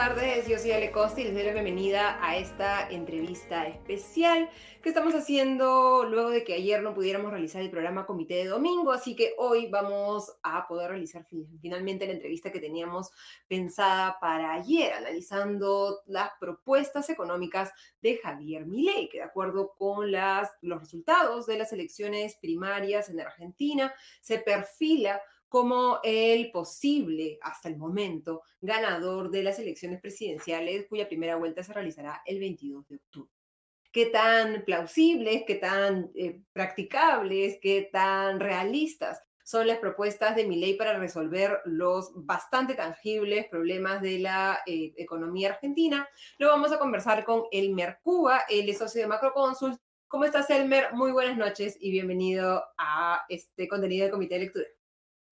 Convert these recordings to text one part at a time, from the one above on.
tardes. Yo soy Ale Costa y les doy la bienvenida a esta entrevista especial que estamos haciendo luego de que ayer no pudiéramos realizar el programa Comité de Domingo. Así que hoy vamos a poder realizar finalmente la entrevista que teníamos pensada para ayer, analizando las propuestas económicas de Javier Milei, que de acuerdo con las, los resultados de las elecciones primarias en Argentina se perfila como el posible, hasta el momento, ganador de las elecciones presidenciales, cuya primera vuelta se realizará el 22 de octubre. ¿Qué tan plausibles, qué tan eh, practicables, qué tan realistas son las propuestas de mi ley para resolver los bastante tangibles problemas de la eh, economía argentina? Lo vamos a conversar con Elmer Cuba, él es socio de Macroconsult. ¿Cómo estás, Elmer? Muy buenas noches y bienvenido a este contenido del Comité de Lectura.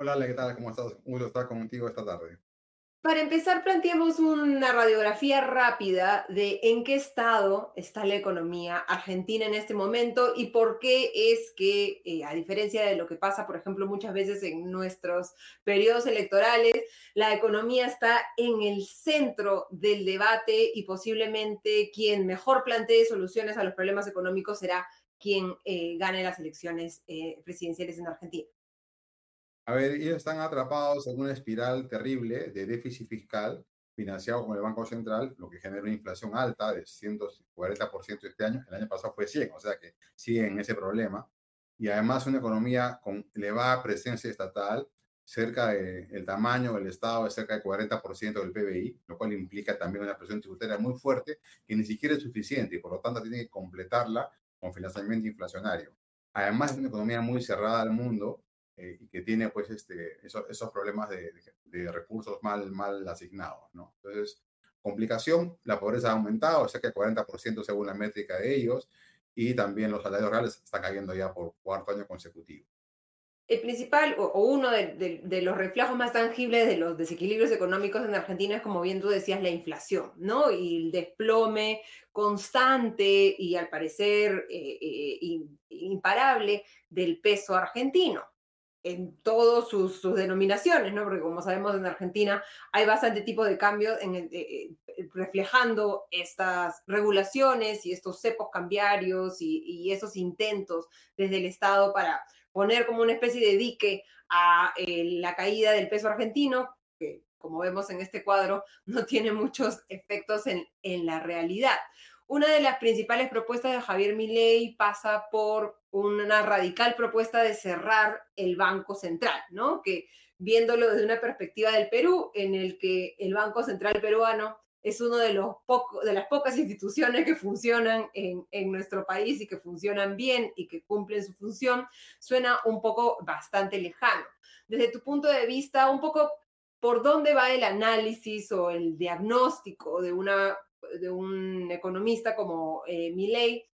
Hola, ¿qué tal? ¿Cómo estás? Un gusto estar contigo esta tarde. Para empezar, planteamos una radiografía rápida de en qué estado está la economía argentina en este momento y por qué es que, eh, a diferencia de lo que pasa, por ejemplo, muchas veces en nuestros periodos electorales, la economía está en el centro del debate y posiblemente quien mejor plantee soluciones a los problemas económicos será quien eh, gane las elecciones eh, presidenciales en Argentina. A ver, ellos están atrapados en una espiral terrible de déficit fiscal financiado con el Banco Central, lo que genera una inflación alta de 140% este año. El año pasado fue 100, o sea que siguen ese problema. Y además una economía con elevada presencia estatal, cerca del el tamaño del Estado es cerca del 40% del PBI, lo cual implica también una presión tributaria muy fuerte que ni siquiera es suficiente y por lo tanto tiene que completarla con financiamiento inflacionario. Además es una economía muy cerrada al mundo eh, y que tiene pues este, esos, problemas de, recursos mal, mal asignados, ¿no? Entonces, complicación, la pobreza ha aumentado, cerca del 40% según la métrica de ellos, y también los salarios reales están cayendo ya por cuarto año consecutivo. El principal o, uno de, de, los reflejos más tangibles de los desequilibrios económicos en Argentina es, como bien tú decías, la inflación, ¿no? Y el desplome constante y al parecer eh, eh, imparable del peso argentino en todas sus, denominaciones, ¿no? Porque como sabemos en Argentina hay bastante tipo de cambios en eh, eh, reflejando estas regulaciones y estos cepos cambiarios y, esos intentos desde el Estado para poner como una especie de dique a eh, la caída del peso argentino, que como vemos en este cuadro no tiene muchos efectos en, en la realidad. Una de las principales propuestas de Javier Milei pasa por una radical propuesta de cerrar el Banco Central, ¿no? Que viéndolo desde una perspectiva del Perú, en el que el Banco Central peruano es uno de, los de las pocas instituciones que funcionan en, nuestro país y que funcionan bien y que cumplen su función, suena un poco bastante lejano. Desde tu punto de vista, un poco por dónde va el análisis o el diagnóstico de una de un economista como eh, Milley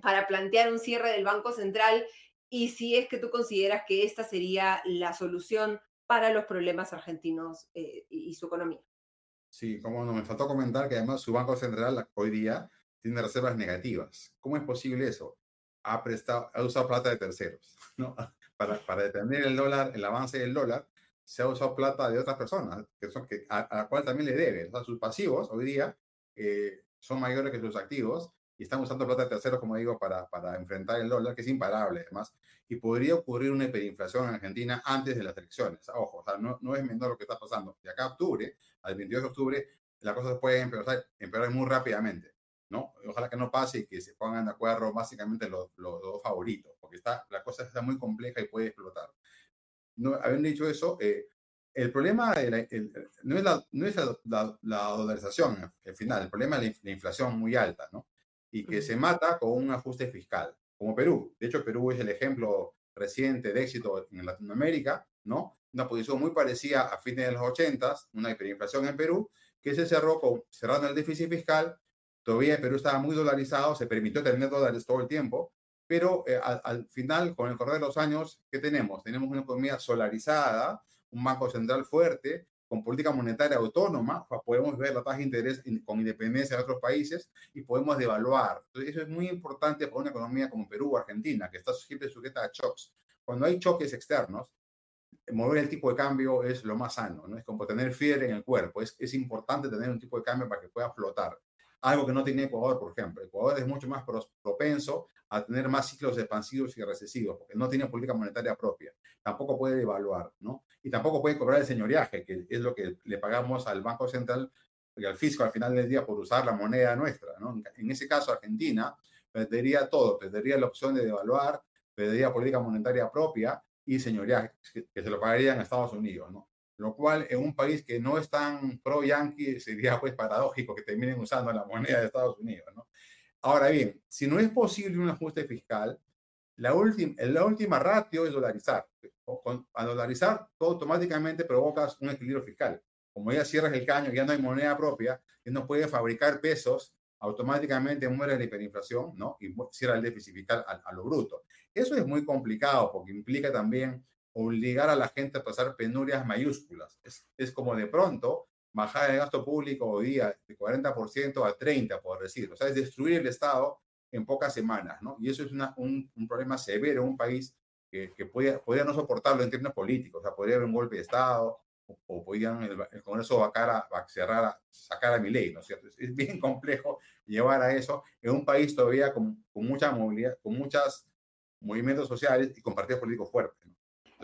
para plantear un cierre del Banco Central y si es que tú consideras que esta sería la solución para los problemas argentinos eh, y su economía. Sí, como no, me faltó comentar que además su Banco Central hoy día tiene reservas negativas. ¿Cómo es posible eso? Ha, prestado, ha usado plata de terceros, ¿no? Para, para detener el dólar, el avance del dólar, se ha usado plata de otras personas, que son, que, a, la cual también le debe. O sus pasivos hoy día eh, son mayores que sus activos y están usando plata de terceros, como digo, para, para enfrentar el dólar, que es imparable además, y podría ocurrir una hiperinflación en Argentina antes de las elecciones. Ojo, o sea, no, no es menor lo que está pasando. De acá a octubre, al 22 de octubre, la cosa se puede empeorar, empeorar muy rápidamente. ¿no? Ojalá que no pase y que se pongan de acuerdo básicamente los, los dos favoritos, porque está, la cosa está muy compleja y puede explotar. No, habiendo dicho eso, eh, el problema no es, la, no es la, dolarización al final, el problema es la, inflación muy alta, ¿no? Y que se mata con un ajuste fiscal, como Perú. De hecho, Perú es el ejemplo reciente de éxito en Latinoamérica, ¿no? Una posición muy parecida a fines de los 80, una hiperinflación en Perú, que se cerró con, cerrando el déficit fiscal. Todavía Perú estaba muy dolarizado, se permitió tener dólares todo el tiempo, pero eh, al, al, final, con el correr de los años, ¿qué tenemos? Tenemos una economía solarizada, un banco central fuerte, con política monetaria autónoma, podemos ver la tasa de interés con independencia de otros países y podemos devaluar. Eso es muy importante para una economía como Perú o Argentina, que está siempre sujeta a shocks. Cuando hay choques externos, mover el tipo de cambio es lo más sano, ¿no? Es como tener fiebre en el cuerpo. Es, es importante tener un tipo de cambio para que pueda flotar. Algo que no tiene Ecuador, por ejemplo. Ecuador es mucho más propenso a tener más ciclos expansivos y recesivos, porque no tiene política monetaria propia. Tampoco puede devaluar, ¿no? Y tampoco puede cobrar el señoriaje, que es lo que le pagamos al Banco Central y al fisco al final del día por usar la moneda nuestra, ¿no? En ese caso, Argentina perdería todo, perdería la opción de devaluar, perdería política monetaria propia y señorías que, se lo pagarían a Estados Unidos, ¿no? Lo cual en un país que no es tan pro-yankee sería pues paradójico que terminen usando la moneda de Estados Unidos, ¿no? Ahora bien, si no es posible un ajuste fiscal, la, última la última ratio es dolarizar. Con, a dolarizar, automáticamente provocas un equilibrio fiscal. Como ya cierras el caño, ya no hay moneda propia, ya no puedes fabricar pesos automáticamente muere la hiperinflación, ¿no? Y cierra el déficit fiscal a, lo bruto. Eso es muy complicado porque implica también obligar a la gente a pasar penurias mayúsculas. Es, es como de pronto bajar el gasto público hoy día de 40% a 30%, por decir. O sea, es destruir el Estado en pocas semanas, ¿no? Y eso es una, un, un, problema severo en un país que, que podría, podría no soportarlo en términos políticos. O sea, podría haber un golpe de Estado, o, podían el, el, Congreso vacar a, a cerrar, sacar a mi ley, ¿no es cierto? Es, bien complejo llevar a eso en un país todavía con, con mucha movilidad, con muchos movimientos sociales y con partidos políticos fuertes.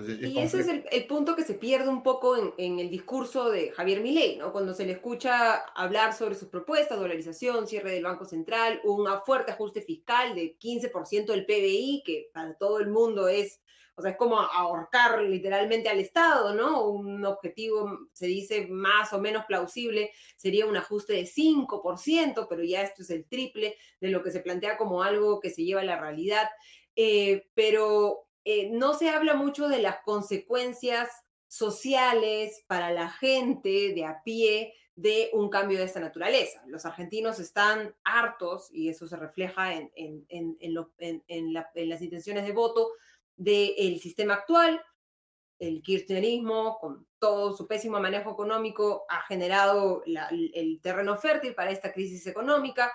Y ese es el, el, punto que se pierde un poco en, en, el discurso de Javier Milei, ¿no? Cuando se le escucha hablar sobre sus propuestas, dolarización, cierre del Banco Central, un fuerte ajuste fiscal de 15% del PBI, que para todo el mundo es o sea, es como ahorcar literalmente al Estado, ¿no? Un objetivo, se dice, más o menos plausible, sería un ajuste de 5%, pero ya esto es el triple de lo que se plantea como algo que se lleva a la realidad. Eh, pero eh, no se habla mucho de las consecuencias sociales para la gente de a pie de un cambio de esta naturaleza. Los argentinos están hartos, y eso se refleja en, en, en, en la, las intenciones de voto, del sistema actual. El kirchnerismo, con todo su pésimo manejo económico, ha generado el terreno fértil para esta crisis económica.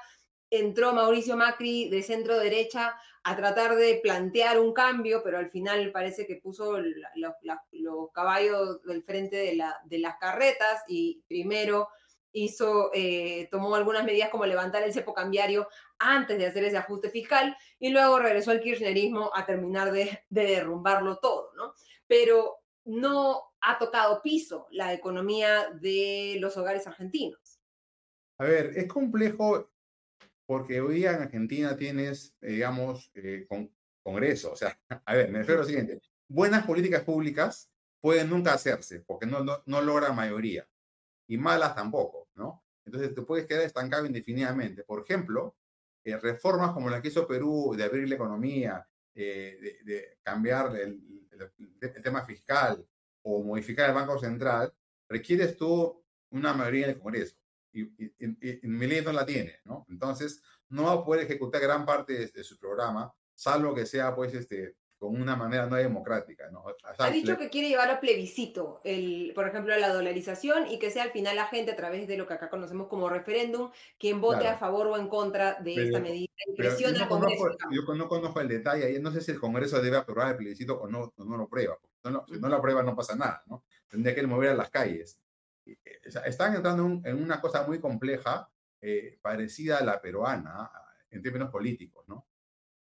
Entró Mauricio Macri de centro derecha a tratar de plantear un cambio, pero al final parece que puso los caballos del frente de, la, de las carretas y primero hizo, eh, tomó algunas medidas como levantar el cepo cambiario antes de hacer ese ajuste fiscal y luego regresó al kirchnerismo a terminar de, de derrumbarlo todo, ¿no? Pero no ha tocado piso la economía de los hogares argentinos. A ver, es complejo porque hoy día en Argentina tienes, digamos, eh, con, Congreso. O sea, a ver, me refiero a lo siguiente. Buenas políticas públicas pueden nunca hacerse porque no, no, no mayoría y malas tampoco, ¿no? Entonces te puedes quedar estancado indefinidamente. Por ejemplo, eh, reformas como la que hizo Perú de abrir la economía, eh, de, de, cambiar el, el, el, tema fiscal o modificar el Banco Central, requieres tú una mayoría en el Congreso. Y, y, y, Milei no la tiene, ¿no? Entonces, no va a poder ejecutar gran parte de, de su programa, salvo que sea, pues, este, con una manera no democrática. ¿no? O sea, ha dicho que quiere llevar a plebiscito, el, por ejemplo, la dolarización y que sea al final la gente a través de lo que acá conocemos como referéndum quien vote claro. a favor o en contra de pero, esta medida y presiona al Congreso. Conozco, yo no conozco el detalle, no sé si el Congreso debe aprobar el plebiscito o no, o no lo aprueba. No, no, si no lo aprueba no pasa nada, ¿no? Tendría que mover a las calles. Están entrando en, en, una cosa muy compleja, eh, parecida a la peruana en términos políticos, ¿no?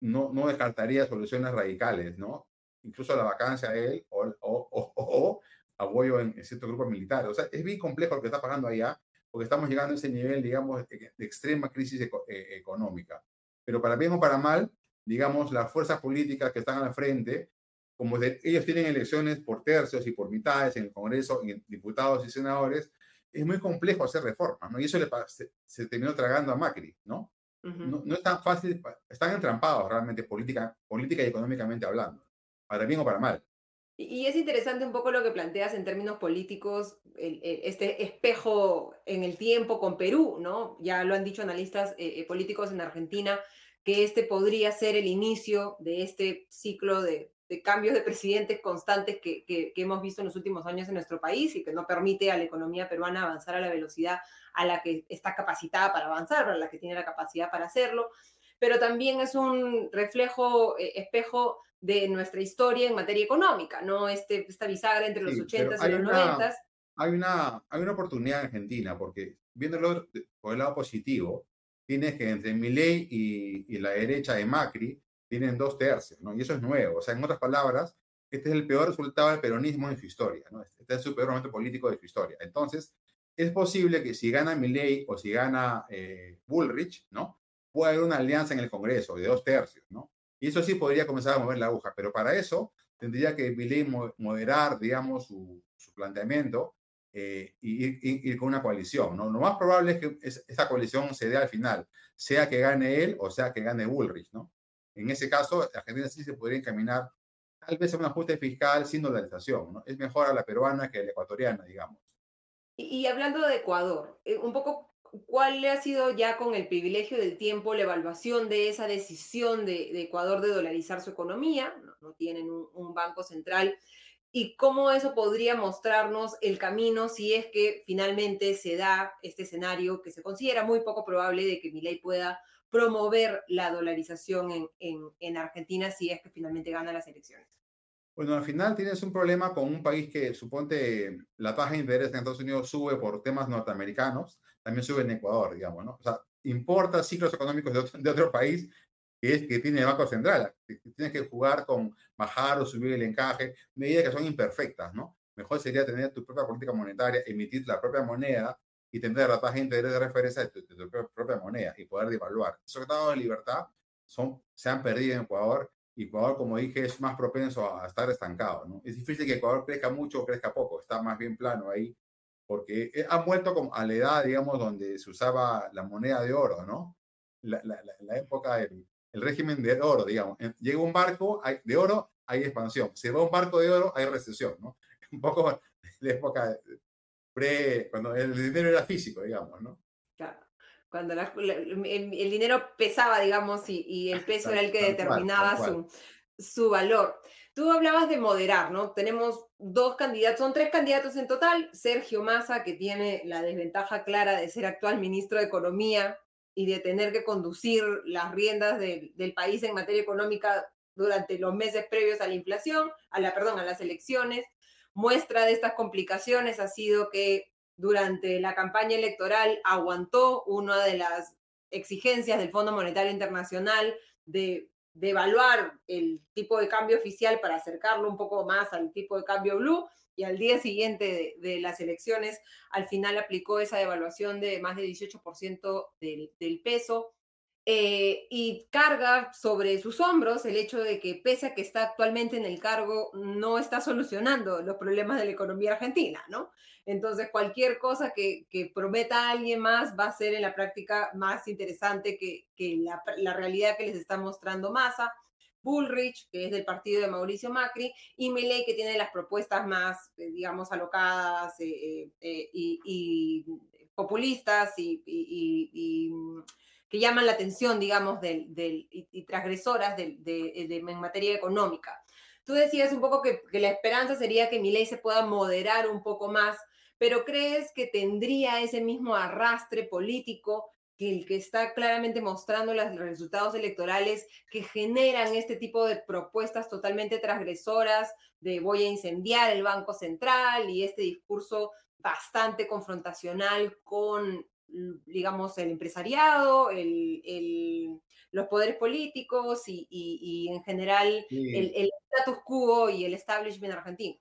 no, no descartaría soluciones radicales, ¿no? Incluso la vacancia de él o, o, o, o en, en ciertos grupos militares. O sea, es bien complejo lo que está pasando allá, porque estamos llegando a ese nivel, digamos, de, extrema crisis eco, eh, económica. Pero para bien o para mal, digamos, las fuerzas políticas que están al frente, como de, ellos tienen elecciones por tercios y por mitades en el Congreso, en diputados y senadores, es muy complejo hacer reformas, ¿no? Y eso le, se, se terminó tragando a Macri, ¿no? Uh -huh. no, no, es tan fácil, están entrampados realmente política, política y económicamente hablando, para bien o para mal. Y es interesante un poco lo que planteas en términos políticos, el, el, este espejo en el tiempo con Perú, ¿no? Ya lo han dicho analistas eh, eh políticos en Argentina, que este podría ser el inicio de este ciclo de de cambios de presidentes constantes que, que, que, hemos visto en los últimos años en nuestro país y que no permite a la economía peruana avanzar a la velocidad a la que está capacitada para avanzar, a la que tiene la capacidad para hacerlo. pero también es un reflejo, eh, espejo de nuestra historia en materia económica, ¿no? Este, esta bisagra entre los 80 y los 90. Hay una, hay una oportunidad en Argentina, porque viéndolo por el lado positivo, tienes que entre Milei y, y la derecha de Macri tienen dos tercios, ¿no? Y eso es nuevo. O sea, en otras palabras, este es el peor resultado del peronismo en su historia, ¿no? Este es su peor momento político de su historia. Entonces, es posible que si gana Milley o si gana eh, Bullrich, ¿no? Pueda haber una alianza en el Congreso de dos tercios, ¿no? Y eso sí podría comenzar a mover la aguja, pero para eso tendría que Milley moderar, digamos, su, planteamiento eh, y ir, con una coalición, ¿no? Lo más probable es que esa coalición se dé al final, sea que gane él o sea que gane Bullrich, ¿no? En ese caso, Argentina sí se podría encaminar tal vez a un ajuste fiscal sin dolarización. ¿no? Es mejor a la peruana que a la ecuatoriana, digamos. Y, hablando de Ecuador, eh, un poco, ¿cuál ha sido ya con el privilegio del tiempo la evaluación de esa decisión de, Ecuador de dolarizar su economía? No, tienen un, banco central. ¿Y cómo eso podría mostrarnos el camino si es que finalmente se da este escenario que se considera muy poco probable de que Milei pueda promover la dolarización en, en, en, Argentina si es que finalmente gana las elecciones? Bueno, al final tienes un problema con un país que suponte la tasa de interés en Estados Unidos sube por temas norteamericanos, también sube en Ecuador, digamos, ¿no? O sea, importa ciclos económicos de otro, de otro país que es que tiene el Banco Central. Tienes que jugar con bajar o subir el encaje, medidas que son imperfectas, ¿no? Mejor sería tener tu propia política monetaria, emitir la propia moneda y tener la tasa de interés de referencia de tu, propia moneda y poder devaluar. Esos tratados de libertad son, se han perdido en Ecuador y Ecuador, como dije, es más propenso a, estar estancado. ¿no? Es difícil que Ecuador crezca mucho o crezca poco, está más bien plano ahí, porque eh, han vuelto como a la edad, digamos, donde se usaba la moneda de oro, ¿no? La, la, la época del el régimen de oro, digamos. Llega un barco hay, de oro, hay expansión. Se va un barco de oro, hay recesión, ¿no? Un poco la época cuando el dinero era físico, digamos, ¿no? Claro. Cuando el, dinero pesaba, digamos, y, el peso era el que determinaba su, su valor. Tú hablabas de moderar, ¿no? Tenemos dos candidatos, son tres candidatos en total. Sergio Massa, que tiene la desventaja clara de ser actual ministro de Economía y de tener que conducir las riendas del país en materia económica durante los meses previos a la inflación, a la, perdón, a las elecciones. Muestra de estas complicaciones ha sido que durante la campaña electoral aguantó una de las exigencias del Fondo Monetario Internacional de, evaluar el tipo de cambio oficial para acercarlo un poco más al tipo de cambio blue y al día siguiente de, las elecciones al final aplicó esa devaluación de más de 18% del, del peso eh, y carga sobre sus hombros el hecho de que pese a que está actualmente en el cargo, no está solucionando los problemas de la economía argentina, ¿no? Entonces, cualquier cosa que, prometa a alguien más va a ser en la práctica más interesante que, la, realidad que les está mostrando Massa. Bullrich, que es del partido de Mauricio Macri, y Milei, que tiene las propuestas más, eh, digamos, alocadas eh, y, populistas y que llaman la atención, digamos, del, y, transgresoras de, en materia económica. Tú decías un poco que, la esperanza sería que mi ley se pueda moderar un poco más, pero ¿crees que tendría ese mismo arrastre político que el que está claramente mostrando los resultados electorales que generan este tipo de propuestas totalmente transgresoras de voy a incendiar el Banco Central y este discurso bastante confrontacional con digamos, el empresariado, el, los poderes políticos y, en general el, status quo y el establishment argentino.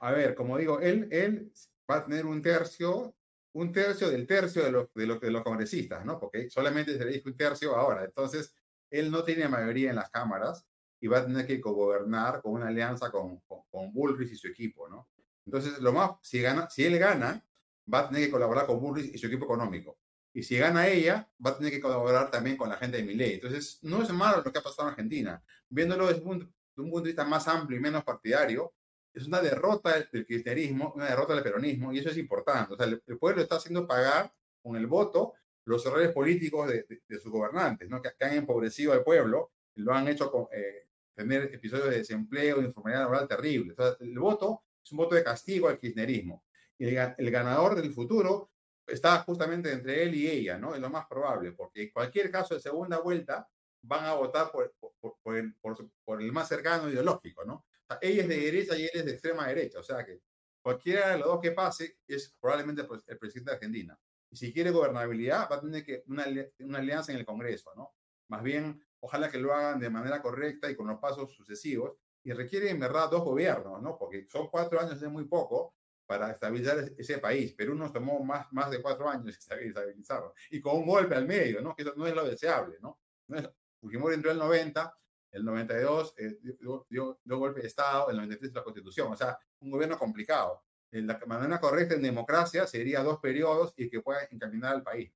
A ver, como digo, él, él va a tener un tercio, un tercio del tercio de los, de los, de los congresistas, ¿no? Porque solamente se le dijo un tercio ahora. Entonces, él no tiene mayoría en las cámaras y va a tener que gobernar con una alianza con, con, con Bullrich y su equipo, ¿no? Entonces, lo más, si, gana, si él gana, va a tener que colaborar con Burris y su equipo económico. Y si gana ella, va a tener que colaborar también con la gente de Milei. Entonces, no es malo lo que ha pasado en Argentina. Viéndolo desde un, punto de vista más amplio y menos partidario, es una derrota del kirchnerismo, una derrota del peronismo, y eso es importante. O sea, el, pueblo está haciendo pagar con el voto los errores políticos de, sus gobernantes, ¿no? que, han empobrecido al pueblo, lo han hecho con, eh, tener episodios de desempleo, de informalidad laboral terribles. O sea, el voto es un voto de castigo al kirchnerismo y el, ganador del futuro está justamente entre él y ella, ¿no? Es lo más probable, porque en cualquier caso de segunda vuelta van a votar por, por, el, por el, más cercano ideológico, ¿no? ella es de derecha y él es de extrema derecha, o sea que cualquiera de los dos que pase es probablemente pues, el presidente de Argentina. Y si quiere gobernabilidad, va a tener que una, una alianza en el Congreso, ¿no? Más bien, ojalá que lo hagan de manera correcta y con los pasos sucesivos. Y requiere en verdad dos gobiernos, ¿no? Porque son cuatro años de muy poco para estabilizar ese país. Perú nos tomó más, más de cuatro años estabilizarlo. Y con un golpe al medio, ¿no? Que eso no es lo deseable, ¿no? no es, Fujimori entró en el 90, el 92 eh, dio, dio, golpe de Estado, el 93 la Constitución, o sea, un gobierno complicado. En la manera correcta en democracia sería dos periodos y que pueda encaminar al país.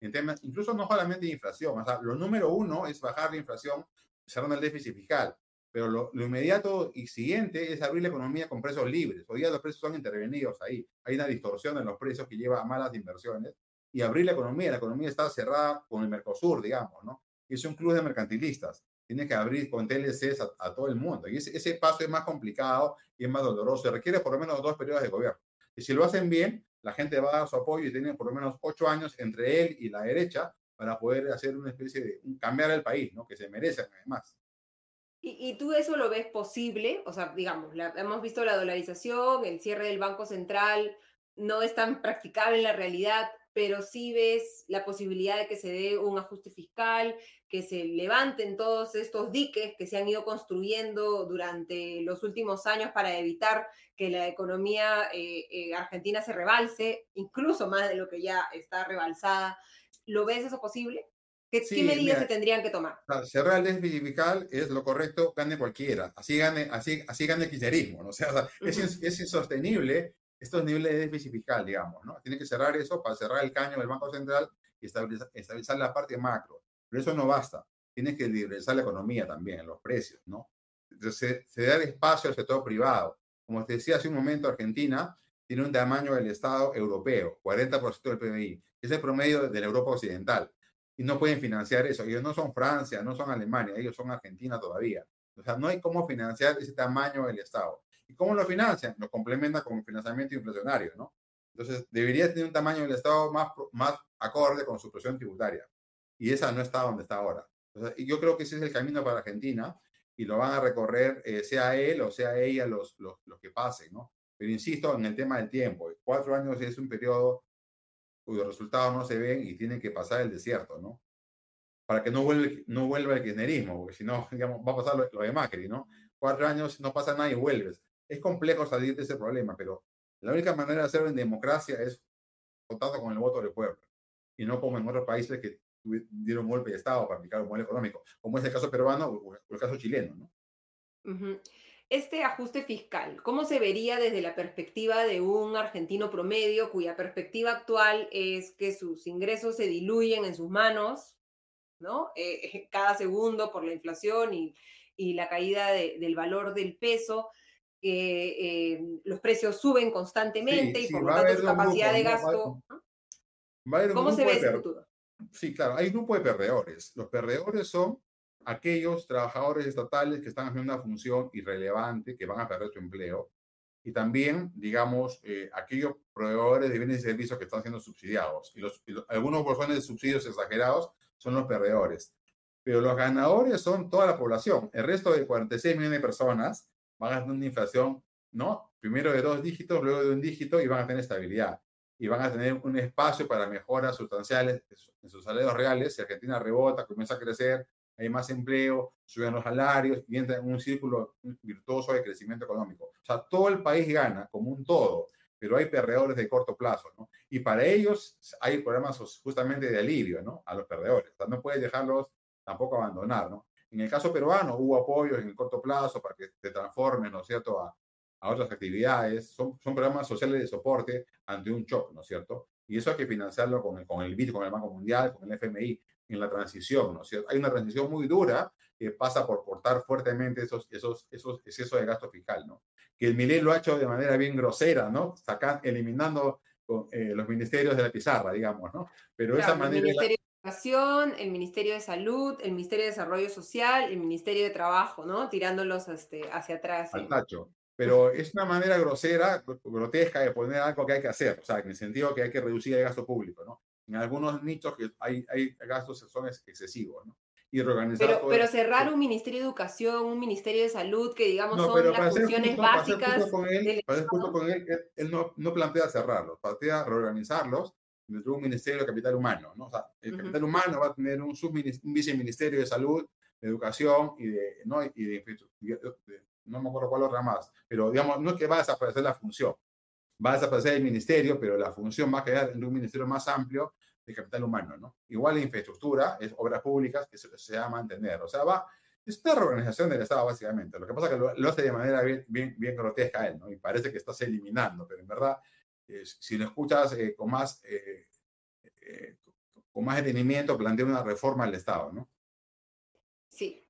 En temas, incluso no solamente de inflación, o sea, lo número uno es bajar la inflación cerrando el déficit fiscal, pero lo, lo, inmediato y siguiente es abrir la economía con precios libres. Hoy día los precios son intervenidos ahí, hay una distorsión en los precios que lleva a malas inversiones y abrir la economía, la economía está cerrada con el Mercosur, digamos, ¿no? Es un club de mercantilistas tiene que abrir con TLCs a, todo el mundo. Y ese, ese, paso es más complicado y es más doloroso. Requiere por lo menos dos periodos de gobierno. Y si lo hacen bien, la gente va a dar su apoyo y tiene por lo menos ocho años entre él y la derecha para poder hacer una especie de cambiar el país, ¿no? Que se merecen además. ¿Y, ¿Y, tú eso lo ves posible? O sea, digamos, hemos visto la dolarización, el cierre del Banco Central, no es tan practicable en la realidad pero sí ves la posibilidad de que se dé un ajuste fiscal, que se levanten todos estos diques que se han ido construyendo durante los últimos años para evitar que la economía eh, eh, argentina se rebalse, incluso más de lo que ya está rebalsada. ¿Lo ves eso posible? ¿Qué, medidas se tendrían que tomar? Cerrar el déficit fiscal es lo correcto, gane cualquiera. Así gane, así, así gane el kirchnerismo. ¿no? O sea, es, es, insostenible estos niveles de déficit fiscal, digamos, ¿no? Tiene que cerrar eso para cerrar el caño del Banco Central y estabilizar, estabilizar la parte macro. Pero eso no basta. Tiene que liberalizar la economía también, los precios, ¿no? Entonces, se, da espacio al sector privado. Como te decía hace un momento, Argentina tiene un tamaño del Estado europeo, 40% del PBI. Es el promedio de la Europa Occidental. Y no pueden financiar eso. Ellos no son Francia, no son Alemania, ellos son Argentina todavía. O sea, no hay cómo financiar ese tamaño del Estado. ¿Y cómo lo financian? Lo complementa con financiamiento inflacionario, ¿no? Entonces, debería tener un tamaño del Estado más, más acorde con su presión tributaria. Y esa no está donde está ahora. y yo creo que ese es el camino para Argentina y lo van a recorrer, eh, sea él o sea ella, los, los, los que pasen, ¿no? Pero insisto en el tema del tiempo. Cuatro años es un periodo cuyos resultados no se ven y tienen que pasar el desierto, ¿no? Para que no vuelva, no vuelva el kirchnerismo, porque si no, digamos, va a pasar lo, lo de Macri, ¿no? Cuatro años no pasa nada y vuelves es complejo salir de ese problema, pero la única manera de hacerlo en democracia es votando con el voto del pueblo y no como en otros países que dieron un golpe de Estado para aplicar un modelo económico, como es el caso peruano o el caso chileno. ¿no? Este ajuste fiscal, ¿cómo se vería desde la perspectiva de un argentino promedio cuya perspectiva actual es que sus ingresos se diluyen en sus manos, ¿no? Eh, cada segundo por la inflación y, y la caída de, del valor del peso eh, los precios suben constantemente y por lo tanto su capacidad de gasto. ¿Cómo se ve ese futuro? Sí, claro, hay un grupo de perdedores. Los perdedores son aquellos trabajadores estatales que están haciendo una función irrelevante, que van a perder su empleo, y también, digamos, eh, aquellos proveedores de bienes y servicios que están siendo subsidiados. Y, los, algunos bolsones de subsidios exagerados son los perdedores. Pero los ganadores son toda la población. El resto de 46 millones de personas van a tener una inflación, ¿no? Primero de dos dígitos, luego de un dígito y van a tener estabilidad. Y van a tener un espacio para mejoras sustanciales en sus salarios reales. Si Argentina rebota, comienza a crecer, hay más empleo, suben los salarios y entra en un círculo virtuoso de crecimiento económico. O sea, todo el país gana como un todo, pero hay perdedores de corto plazo, ¿no? Y para ellos hay programas justamente de alivio, ¿no? A los perdedores. O sea, no puedes dejarlos tampoco abandonar, ¿no? En el caso peruano hubo apoyos en el corto plazo para que se transformen, ¿no es cierto?, a, a otras actividades. Son, son programas sociales de soporte ante un shock, ¿no es cierto? Y eso hay que financiarlo con el, con el BID, con el Banco Mundial, con el FMI, en la transición, ¿no es cierto? Hay una transición muy dura que pasa por cortar fuertemente esos, esos, esos excesos de gasto fiscal, ¿no? Que el Milei lo ha hecho de manera bien grosera, ¿no? Sacan, eliminando eh, los ministerios de la pizarra, digamos, ¿no? Pero esa manera el Ministerio de Salud, el Ministerio de Desarrollo Social, el Ministerio de Trabajo, ¿no? Tirándolos este, hacia atrás. Al tacho. pero es una manera grosera, grotesca de poner algo que hay que hacer, o sea, en el sentido que hay que reducir el gasto público, ¿no? En algunos nichos que hay, hay gastos que son excesivos, ¿no? Y reorganizar pero, pero cerrar un Ministerio de Educación, un Ministerio de Salud, que digamos son las funciones básicas. con él, con él, él, no, no, plantea cerrarlos, plantea reorganizarlos dentro de un Ministerio de Capital Humano, ¿no? O sea, el Capital Humano va a tener un, un viceministerio de Salud, de Educación y de, ¿no? y de, de no me acuerdo cuál otra más, pero digamos, no es que va a desaparecer la función, va a desaparecer el ministerio, pero la función va a quedar en un ministerio más amplio de capital humano, ¿no? Igual la infraestructura, es obras públicas que se, va a mantener, o sea, va, es una reorganización del Estado básicamente, lo que pasa es que lo, hace de manera bien, bien, bien grotesca él, ¿no? Y parece que estás eliminando, pero en verdad, si lo escuchas eh, con más... Eh, eh, con más detenimiento plantea una reforma al Estado, ¿no? Sí.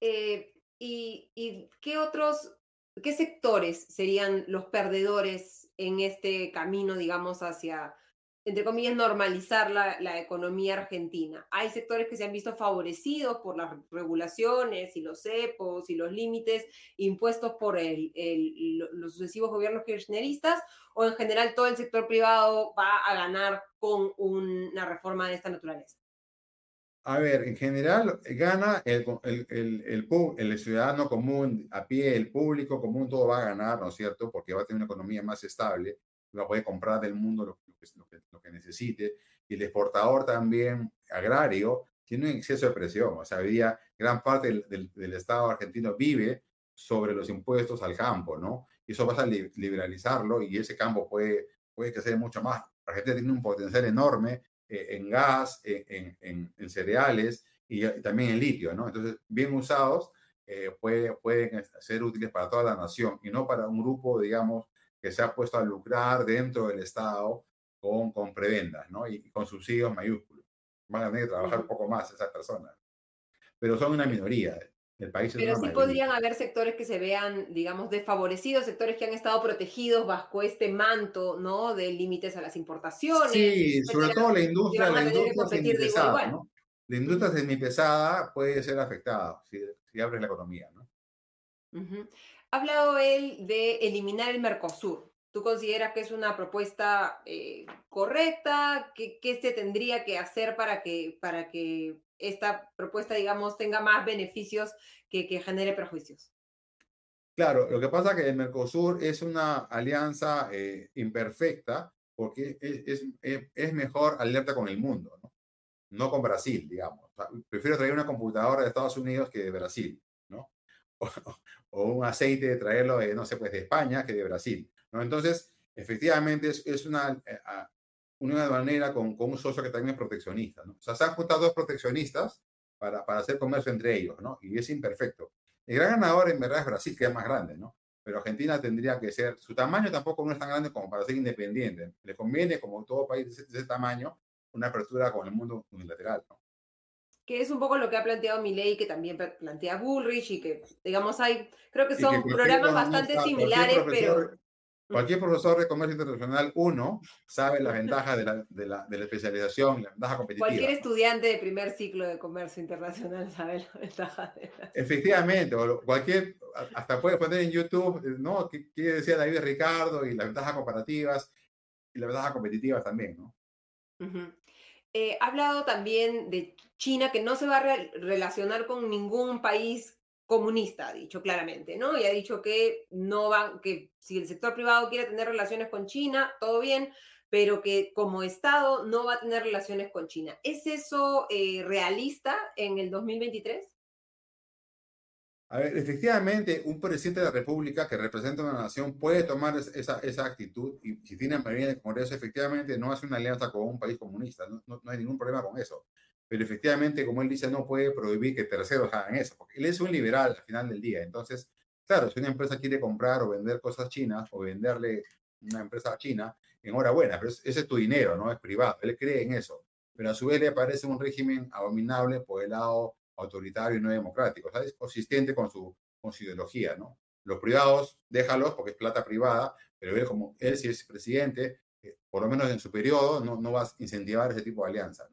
¿y, ¿Y qué otros ¿Qué sectores serían los perdedores en este camino, digamos, hacia, entre comillas, normalizar la, economía argentina? Hay sectores que se han visto favorecidos por las regulaciones y los cepos y los límites impuestos por los sucesivos gobiernos kirchneristas, o en general todo el sector privado va a ganar con una reforma de esta naturaleza. A ver, en general gana el, el, el, el, ciudadano común, a pie, el público común, todo va a ganar, ¿no es cierto? Porque va a tener una economía más estable, va a poder comprar del mundo lo, que, lo que, necesite. Y el exportador también agrario tiene un exceso de presión. O sea, hoy día gran parte del, del, Estado argentino vive sobre los impuestos al campo, ¿no? Y eso va a liberalizarlo y ese campo puede, puede crecer mucho más. Argentina tiene un potencial enorme en gas, en, en, cereales y, también en litio, ¿no? Entonces, bien usados, eh, puede, pueden ser útiles para toda la nación y no para un grupo, digamos, que se ha puesto a lucrar dentro del Estado con, con prebendas, ¿no? Y, con subsidios mayúsculos. Van a tener que trabajar un poco más esas personas. Pero son una minoría. Pero sí podrían haber sectores que se vean, digamos, desfavorecidos, sectores que han estado protegidos bajo este manto, ¿no? De límites a las importaciones. Sí, sobre todo la industria, la industria semipesada, ¿no? La industria semipesada puede ser afectada si, si abres la economía, ¿no? Ha hablado él de eliminar el Mercosur. ¿Tú consideras que es una propuesta eh, correcta? ¿Qué, ¿Qué, se tendría que hacer para que, para que esta propuesta, digamos, tenga más beneficios que, que genere perjuicios? Claro, lo que pasa es que el Mercosur es una alianza eh, imperfecta porque es, es, es, mejor alerta con el mundo, ¿no? no con Brasil, digamos. prefiero traer una computadora de Estados Unidos que de Brasil, ¿no? O, o un aceite, traerlo de, no sé, pues de España que de Brasil. Entonces, efectivamente, es, es una, una manera con, con, un socio que también es proteccionista. ¿no? O sea, se han juntado dos proteccionistas para, para hacer comercio entre ellos, ¿no? Y es imperfecto. El gran ganador en verdad es Brasil, que es más grande, ¿no? Pero Argentina tendría que ser, su tamaño tampoco no es tan grande como para ser independiente. Le conviene, como todo país de ese, tamaño, una apertura con el mundo unilateral, ¿no? que es un poco lo que ha planteado Milei, que también plantea Bullrich, y que, digamos, hay, creo que son programas bastante similares, pero... Cualquier profesor de comercio internacional, uno, sabe la ventaja de la, de la, de la especialización, la ventaja competitiva. Cualquier estudiante de primer ciclo de comercio internacional sabe la ventaja de la... Efectivamente, cualquier, hasta puede poner en YouTube, ¿no? ¿Qué, decía David Ricardo? Y las ventajas comparativas y las ventajas competitivas también, ¿no? Eh, ha hablado también de China, que no se va a relacionar con ningún país comunista, ha dicho claramente, ¿no? Y ha dicho que no van, que si el sector privado quiere tener relaciones con China, todo bien, pero que como Estado no va a tener relaciones con China. ¿Es eso eh, realista en el 2023? A ver, efectivamente, un presidente de la República que representa una nación puede tomar esa, esa actitud y si tiene mayoría en el Congreso, efectivamente no hace una alianza con un país comunista, no, no, no hay ningún problema con eso pero efectivamente, como él dice, no puede prohibir que terceros hagan eso, porque él es un liberal al final del día. Entonces, claro, si una empresa quiere comprar o vender cosas chinas o venderle una empresa a China, enhorabuena, pero ese es tu dinero, no es privado, él cree en eso. Pero a su vez le parece un régimen abominable por el lado autoritario y no democrático, ¿sabes? Consistente con su, con su ideología, ¿no? Los privados, déjalos porque es plata privada, pero él como él si es presidente, eh, por lo menos en su periodo, no, no va a incentivar ese tipo de alianza.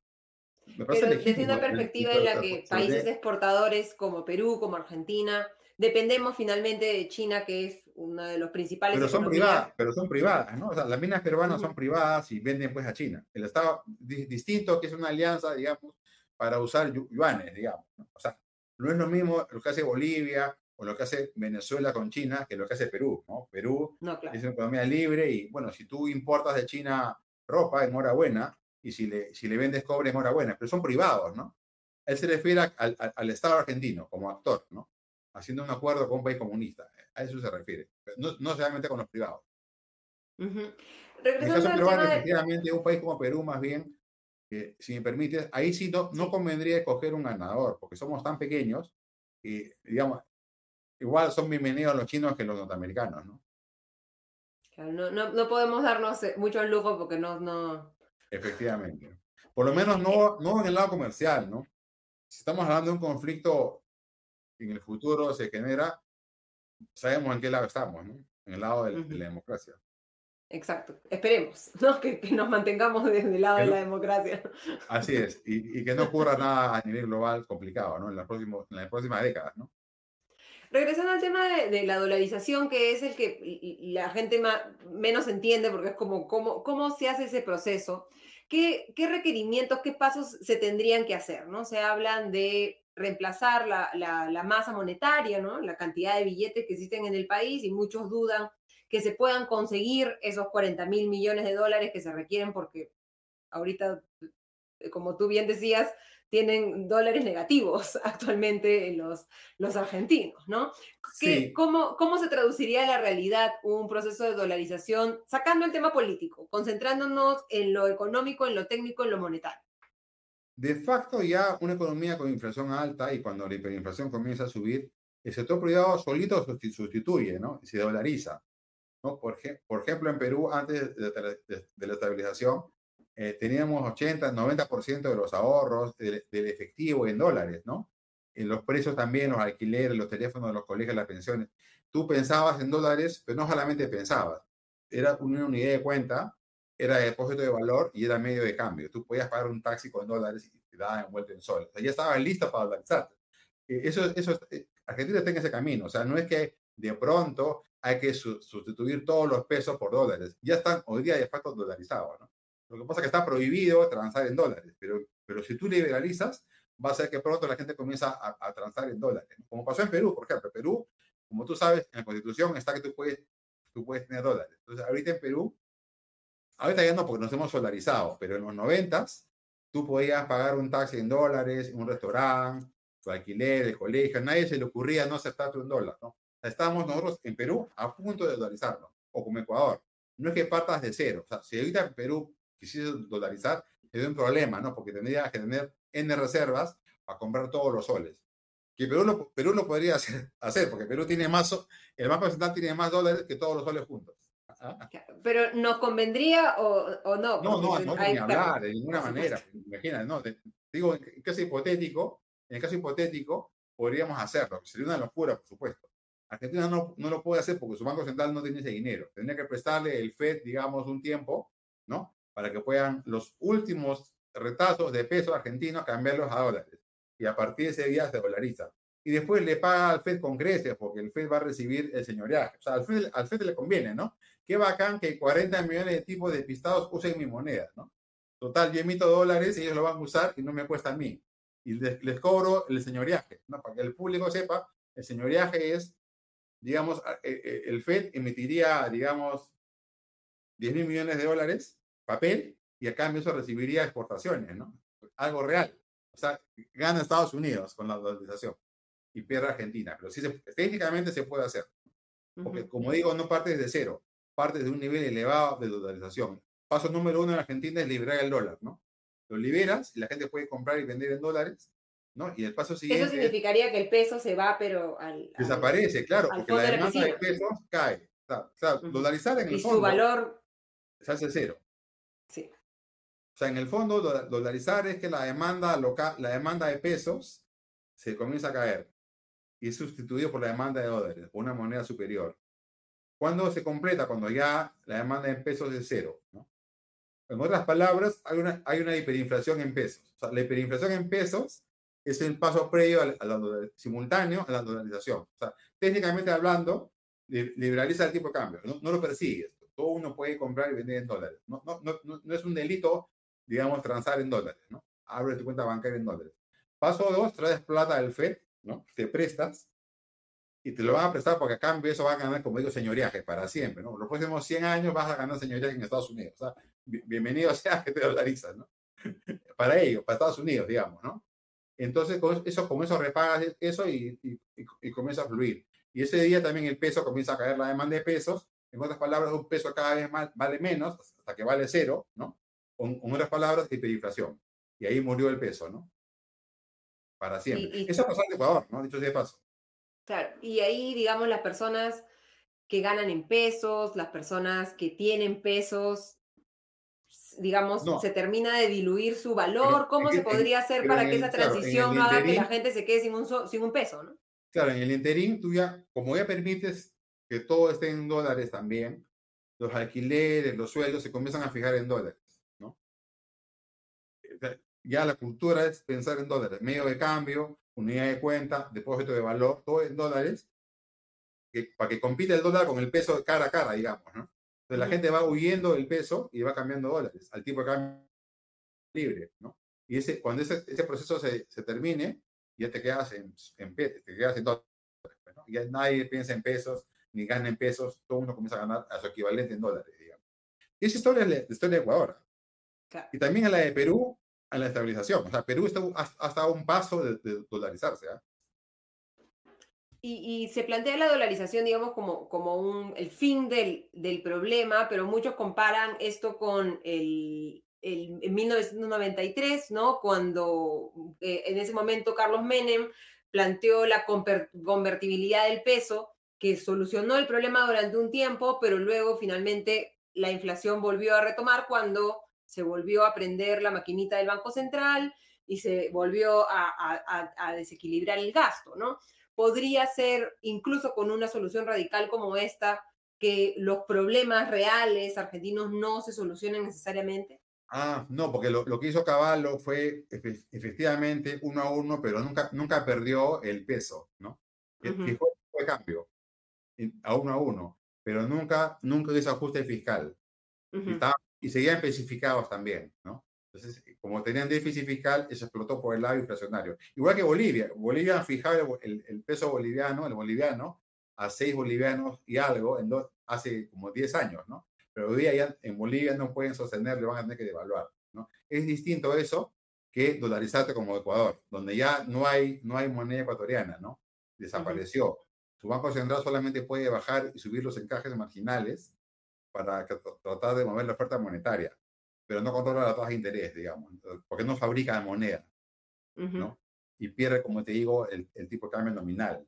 Pero desde una perspectiva en la que países exportadores como Perú, como Argentina, dependemos finalmente de China, que es una de los principales. Pero son privadas, pero son privadas, ¿no? O sea, las minas peruanas son privadas y venden pues a China. El Estado distinto, que es una alianza, digamos, para usar yuanes, digamos. O sea, no es lo mismo lo que hace Bolivia o lo que hace Venezuela con China que lo que hace Perú, ¿no? Perú es una economía libre y, bueno, si tú importas de China ropa, enhorabuena, y si le, si le vendes cobre, enhorabuena, pero son privados, ¿no? Él se refiere al, al, Estado argentino como actor, ¿no? Haciendo un acuerdo con un país comunista. A eso se refiere. No, no solamente con los privados. En el caso peruano, efectivamente, un país como Perú, más bien, si me permites, ahí sí no, no convendría escoger un ganador, porque somos tan pequeños y, digamos, igual son bienvenidos los chinos que los norteamericanos, ¿no? no, no, no, podemos darnos eh, mucho lujo porque no, no... Efectivamente. Por lo menos no, no en el lado comercial, ¿no? Si estamos hablando de un conflicto que en el futuro se genera, sabemos en qué lado estamos, ¿no? En el lado de, la democracia. Exacto. Esperemos, ¿no? Que, nos mantengamos desde el lado de la democracia. Así es. Y, que no ocurra nada a nivel global complicado, ¿no? En, la próxima, en las próximas décadas, ¿no? Regresando al tema de, la dolarización, que es el que la gente menos entiende, porque es como cómo, cómo se hace ese proceso, ¿qué, ¿qué, requerimientos, qué pasos se tendrían que hacer? ¿no? Se hablan de reemplazar la, la, masa monetaria, ¿no? la cantidad de billetes que existen en el país, y muchos dudan que se puedan conseguir esos 40 mil millones de dólares que se requieren, porque ahorita, como tú bien decías, tienen dólares negativos actualmente los, los argentinos, ¿no? ¿Cómo, ¿Cómo se traduciría en la realidad un proceso de dolarización, sacando el tema político, concentrándonos en lo económico, en lo técnico, en lo monetario? De facto, ya una economía con inflación alta y cuando la hiperinflación comienza a subir, el sector privado solito sustituye, ¿no? Y se dolariza. ¿no? Por, por ejemplo, en Perú, antes de la estabilización, eh, teníamos 80, 90% de los ahorros del, efectivo en dólares, ¿no? En los precios también, los alquileres, los teléfonos de los colegios, las pensiones. Tú pensabas en dólares, pero no solamente pensabas. Era una unidad de cuenta, era depósito de valor y era medio de cambio. Tú podías pagar un taxi con dólares y te daban envuelto en soles. O sea, ya estabas listo para dolarizarte. Eh, eso, eso, eh, Argentina está en ese camino. O sea, no es que de pronto hay que sustituir todos los pesos por dólares. Ya están hoy día de facto dolarizados, ¿no? Lo que pasa es que está prohibido transar en dólares, pero, pero si tú liberalizas, va a ser que pronto la gente comienza a, transar en dólares. Como pasó en Perú, por ejemplo. Perú, como tú sabes, en la constitución está que tú puedes, tú puedes tener dólares. Entonces, ahorita en Perú, ahorita ya no porque nos hemos solarizado, pero en los noventas, tú podías pagar un taxi en dólares, un restaurante, tu alquiler, el colegio, a nadie se le ocurría no aceptarte un dólar, ¿no? Estábamos nosotros en Perú a punto de dolarizarlo, o como Ecuador. No es que partas de cero. O sea, si ahorita en Perú quisiese dolarizar, sería un problema, ¿no? Porque tendría que tener N reservas para comprar todos los soles. Que Perú lo, Perú lo podría hacer, hacer, porque Perú tiene más, el Banco Central tiene más dólares que todos los soles juntos. Pero ¿nos convendría o, o no? No, no, no, ni hablar, de ninguna manera. Imagina, no, digo, en caso hipotético, en el caso hipotético, podríamos hacerlo. Sería una locura, por supuesto. Argentina no, no lo puede hacer porque su Banco Central no tiene ese dinero. Tendría que prestarle el FED, digamos, un tiempo, ¿no? Para que puedan los últimos retazos de peso argentino cambiarlos a dólares. Y a partir de ese día se dolariza. Y después le paga al FED con creces, porque el FED va a recibir el señoreaje. O sea, al FED, al FED le conviene, ¿no? Qué bacán que 40 millones de tipos de pistados usen mi moneda, ¿no? Total, yo emito dólares y ellos lo van a usar y no me cuesta a mí. Y les, cobro el señoreaje, ¿no? Para que el público sepa, el señoreaje es, digamos, eh, eh, el FED emitiría, digamos, 10 mil millones de dólares papel y a cambio eso recibiría exportaciones, ¿no? Algo real. O sea, gana Estados Unidos con la dolarización y pierde Argentina. Pero sí, técnicamente se puede hacer. Porque, como digo, no parte de cero, parte de un nivel elevado de dolarización. Paso número uno en Argentina es liberar el dólar, ¿no? Lo liberas y la gente puede comprar y vender en dólares, ¿no? Y el paso siguiente. Eso significaría que el peso se va, pero al. desaparece, claro, porque la demanda de, pesos cae. O sea, dolarizar en el y su valor. Se hace cero. O sea, en el fondo, dolarizar es que la demanda local, la demanda de pesos se comienza a caer y es sustituido por la demanda de dólares, por una moneda superior. ¿Cuándo se completa? Cuando ya la demanda en pesos es cero. ¿no? En otras palabras, hay una, hay una hiperinflación en pesos. O sea, la hiperinflación en pesos es el paso previo al, simultáneo a la dolarización. O sea, técnicamente hablando, liberaliza el tipo de cambio, no, lo persigues. Todo uno puede comprar y vender en dólares. No, no, no, no es un delito, digamos, transar en dólares, ¿no? Abre tu cuenta bancaria en dólares. Paso dos, traes plata del FED, ¿no? Te prestas y te lo van a prestar porque a cambio eso va a ganar, como digo, señoriaje para siempre, ¿no? Los próximos 100 años vas a ganar señoriaje en Estados Unidos. Bienvenido sea que te dolarizas, ¿no? para ellos, para Estados Unidos, digamos, ¿no? Entonces, con eso, con eso repagas eso y, y, comienza a fluir. Y ese día también el peso comienza a caer la demanda de pesos. En otras palabras, un peso cada vez más vale menos hasta que vale cero, ¿no? En, otras palabras, hiperinflación. Y ahí murió el peso, ¿no? Para siempre. eso pasó en Ecuador, ¿no? Dicho sea de paso. Claro, y ahí, digamos, las personas que ganan en pesos, las personas que tienen pesos, digamos, se termina de diluir su valor. ¿Cómo se podría hacer para que esa transición haga que la gente se quede sin un, sin un peso? ¿no? Claro, en el interín tú ya, como ya permites que todo esté en dólares también, los alquileres, los sueldos se comienzan a fijar en dólares, ¿no? Ya la cultura es pensar en dólares, medio de cambio, unidad de cuenta, depósito de valor, todo en dólares, para que compita el dólar con el peso cara a cara, digamos, ¿no? Entonces la gente va huyendo del peso y va cambiando dólares al tipo de cambio libre, ¿no? Y ese, cuando ese, ese proceso se, se, termine, ya te quedas en, en, te quedas en dólares. ¿no? Ya nadie piensa en pesos, ni gana en pesos, todo mundo comienza a ganar a su equivalente en dólares, digamos. Y esa historia es la, historia de Ecuador. Y también a la de Perú, a la estabilización. O sea, Perú está hasta a un paso de, de dolarizarse. ¿eh? Y, se plantea la dolarización, digamos, como, como un, el fin del, del, problema, pero muchos comparan esto con el, el, 1993, ¿no? Cuando eh, en ese momento Carlos Menem planteó la convertibilidad del peso, que solucionó el problema durante un tiempo, pero luego finalmente la inflación volvió a retomar cuando se volvió a prender la maquinita del Banco Central y se volvió a, a, a desequilibrar el gasto, ¿no? podría ser, incluso con una solución radical como esta, que los problemas reales argentinos no se solucionen necesariamente? Ah, no, porque lo, que hizo Caballo fue efectivamente uno a uno, pero nunca, nunca perdió el peso, ¿no? fue, cambio a uno a uno, pero nunca, nunca hizo ajuste fiscal. y, y seguían especificados también, ¿no? Entonces, como tenían déficit fiscal, eso explotó por el lado inflacionario. Igual que Bolivia. Bolivia ha fijado el, el, peso boliviano, el boliviano, a 6 bolivianos y algo en hace como 10 años, ¿no? Pero hoy día ya en Bolivia no pueden sostenerlo, van a tener que devaluar, ¿no? Es distinto eso que dolarizarte como Ecuador, donde ya no hay, no hay moneda ecuatoriana, ¿no? Desapareció. Su Banco Central solamente puede bajar y subir los encajes marginales para tratar de mover la oferta monetaria pero no controla la tasa de interés, digamos, porque no fabrica moneda, ¿no? Y pierde, como te digo, el, el, tipo de cambio nominal,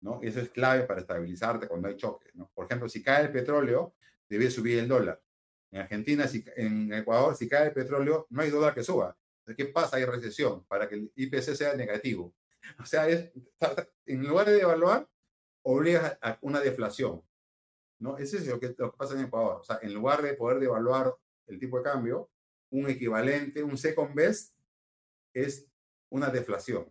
¿no? Y eso es clave para estabilizarte cuando hay choques, ¿no? Por ejemplo, si cae el petróleo, debe subir el dólar. En Argentina, si, en Ecuador, si cae el petróleo, no hay dólar que suba. ¿Qué pasa? Hay recesión para que el IPC sea negativo. O sea, es, en lugar de devaluar, obliga a una deflación. ¿No? Eso es lo que, lo que pasa en Ecuador. O sea, en lugar de poder devaluar el tipo de cambio, un equivalente, un second best, es una deflación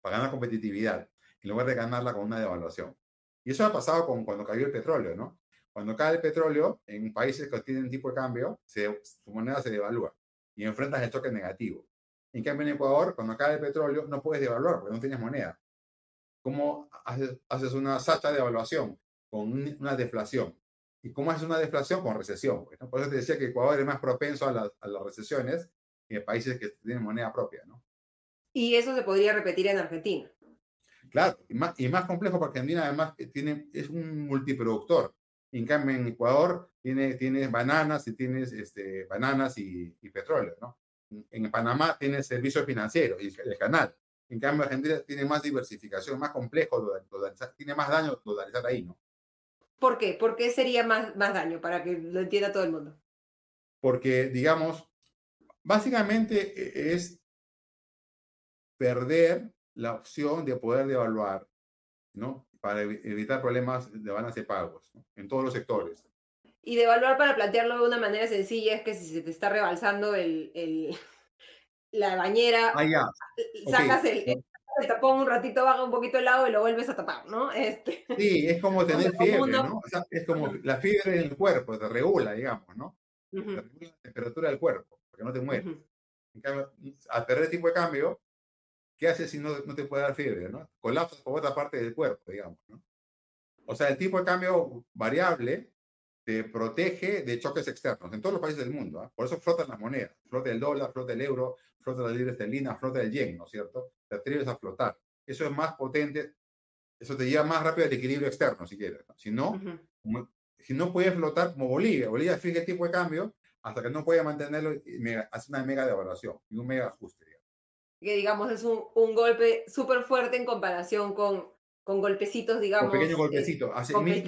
para ganar competitividad, en lugar de ganarla con una devaluación. Y eso ha pasado con cuando cayó el petróleo, ¿no? Cuando cae el petróleo, en países que tienen tipo de cambio, su moneda se devalúa y enfrentas el choque negativo. En cambio, en Ecuador, cuando cae el petróleo, no puedes devaluar porque no tienes moneda. ¿Cómo haces, haces una sacha de devaluación con una deflación? ¿Y cómo es una deflación? Con recesión. Pues, Por eso te decía que Ecuador es más propenso a, las recesiones que países que tienen moneda propia. ¿no? Y eso se podría repetir en Argentina. Claro, y más, y más complejo porque Argentina además tiene, es un multiproductor. En cambio, en Ecuador tiene, tienes bananas y tienes este, bananas y, petróleo. ¿no? En Panamá tienes servicios financieros y el canal. En cambio, Argentina tiene más diversificación, más complejo, tiene más daño dolarizar ahí, ¿no? ¿Por qué? ¿Por qué sería más, más daño para que lo entienda todo el mundo? Porque, digamos, básicamente e, es perder la opción de poder devaluar, ¿no? Para evitar problemas de balance de pagos en todos los sectores. Y devaluar, para plantearlo de una manera sencilla, es que si se te está rebalsando el, el la bañera, ah, sacas el, el tapón un ratito baja un poquito el agua y lo vuelves a tapar, ¿no? Este, sí, es como tener fiebre, ¿no? O sea, es como la fiebre en el cuerpo, te regula, digamos, ¿no? Te regula la temperatura del cuerpo, porque no te mueres. En cambio, al perder tipo de cambio, ¿qué haces si no, no te puede dar fiebre, ¿no? Colapsas por otra parte del cuerpo, digamos, ¿no? O sea, el tipo de cambio variable te protege de choques externos en todos los países del mundo. ¿ah? Por eso flotan las monedas. Flota el dólar, flota el euro, flota la libra esterlina, flota el yen, ¿no es cierto? Te atreves a flotar. Eso es más potente, eso te lleva más rápido al equilibrio externo, si quieres. Si no, si no puedes flotar como Bolivia, Bolivia fija el tipo de cambio hasta que no puede mantenerlo, y hace una mega devaluación y un mega ajuste. Que digamos es un, un golpe súper fuerte en comparación con con golpecitos, digamos. Con pequeños eh, golpecitos, así, mil,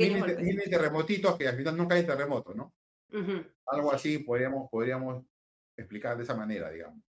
terremotitos que al final no caen terremotos, ¿no? Algo así podríamos, podríamos explicar de esa manera, digamos.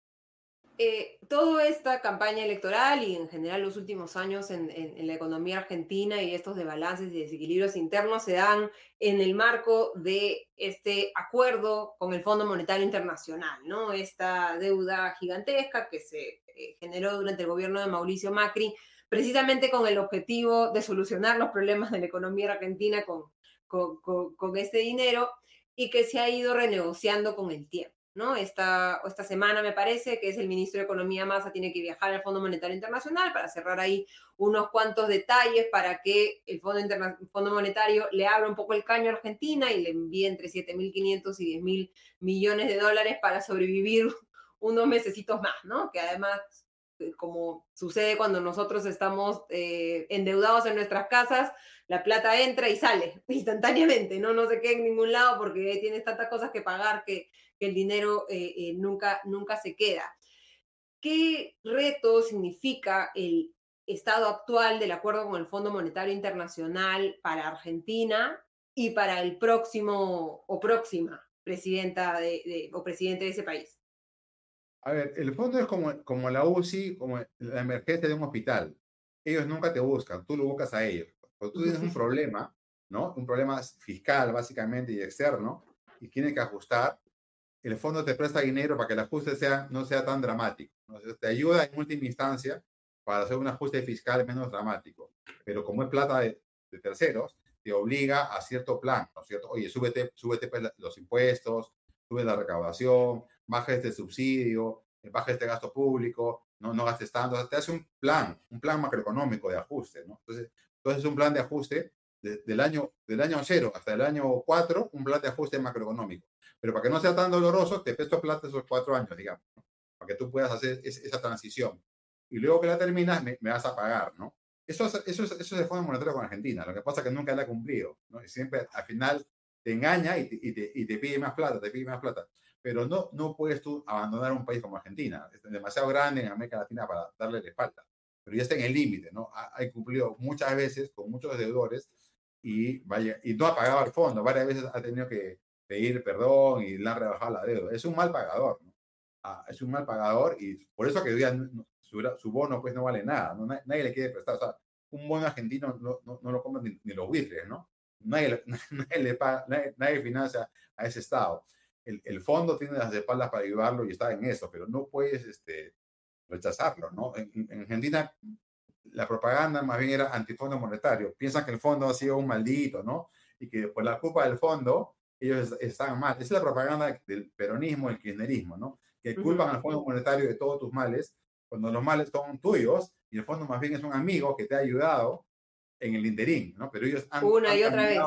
Eh, toda esta campaña electoral y en general los últimos años en, la economía argentina y estos desbalances y desequilibrios internos se dan en el marco de este acuerdo con el Fondo Monetario Internacional, ¿no? Esta deuda gigantesca que se eh, generó durante el gobierno de Mauricio Macri precisamente con el objetivo de solucionar los problemas de la economía argentina con, con, este dinero y que se ha ido renegociando con el tiempo. ¿No? Esta, esta semana me parece que es el ministro de Economía Massa tiene que viajar al Fondo Monetario Internacional para cerrar ahí unos cuantos detalles para que el Fondo, Fondo Monetario le abra un poco el caño a Argentina y le envíe entre 7.500 y 10.000 millones de dólares para sobrevivir unos mesecitos más, ¿no? Que además eh, como sucede cuando nosotros estamos eh, endeudados en nuestras casas, la plata entra y sale instantáneamente, ¿no? No se queda en ningún lado porque tienes tantas cosas que pagar que, el dinero eh, nunca, nunca se queda. ¿Qué reto significa el estado actual del acuerdo con el Fondo Monetario Internacional para Argentina y para el próximo o próxima presidenta o presidente de ese país? A ver, el fondo es como, como la UCI, como la emergencia de un hospital. Ellos nunca te buscan, tú lo buscas a ellos. Cuando tú tienes un problema, ¿no? Un problema fiscal, básicamente, y externo, y tienes que ajustar, el fondo te presta dinero para que el ajuste sea, no sea tan dramático. te ayuda en última instancia para hacer un ajuste fiscal menos dramático. Pero como es plata de, terceros, te obliga a cierto plan, ¿no es cierto? Oye, súbete, súbete pues, los impuestos, sube la recaudación, baja este subsidio, eh, baja este gasto público, no, no gastes tanto. O sea, te hace un plan, un plan macroeconómico de ajuste, ¿no? Entonces, entonces es un plan de ajuste del, año, del año cero hasta el año 4, un plan de ajuste macroeconómico. Pero para que no sea tan doloroso, te presto plata esos cuatro años, digamos, para que tú puedas hacer esa transición. Y luego que la terminas, me, vas a pagar, ¿no? Eso es, eso, es, eso es el Fondo Monetario con Argentina. Lo que pasa es que nunca la ha cumplido, ¿no? Y siempre, al final, te engaña y te, y te, y te pide más plata, te pide más plata pero no, no puedes tú abandonar un país como Argentina. Es demasiado grande en América Latina para darle la espalda. Pero ya está en el límite, ¿no? Ha, ha, cumplido muchas veces con muchos deudores y, vaya, y no ha pagado al fondo. Varias veces ha tenido que pedir perdón y le han rebajado la deuda. Es un mal pagador, ¿no? Ah, es un mal pagador y por eso que su, su, bono pues no vale nada, ¿no? Nadie, le quiere prestar. O sea, un bono argentino no, no, no lo compran ni, los buitres, ¿no? Nadie, nadie, le paga, nadie, nadie financia a ese Estado el, fondo tiene las espaldas para ayudarlo y está en eso, pero no puedes este, rechazarlo, ¿no? En, Argentina la propaganda más bien era antifondo monetario. Piensan que el fondo ha sido un maldito, ¿no? Y que por la culpa del fondo ellos están mal. Esa es la propaganda del peronismo, el kirchnerismo, ¿no? Que culpan al Fondo Monetario de todos tus males, cuando los males son tuyos y el fondo más bien es un amigo que te ha ayudado en el interín, ¿no? Pero ellos han, Una y otra vez.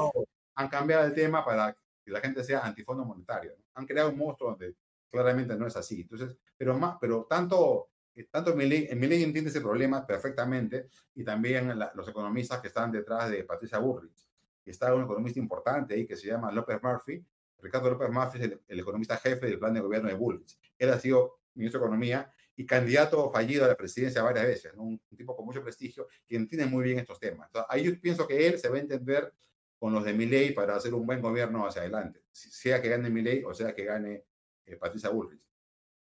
han cambiado el tema para que la gente sea antifondo monetario. Han creado un monstruo donde claramente no es así. Entonces, pero más, pero tanto, eh, tanto Milley, entiende ese problema perfectamente y también los economistas que están detrás de Patricia Burrich. Está un economista importante ahí que se llama López Murphy. Ricardo López Murphy es el, economista jefe del plan de gobierno de Bullrich. Él ha sido ministro de Economía y candidato fallido a la presidencia varias veces, un, tipo con mucho prestigio, quien entiende muy bien estos temas. Entonces, ahí yo pienso que él se va a entender con los de Milei para hacer un buen gobierno hacia adelante, sea que gane Milei o sea que gane eh, Patricia Bullrich.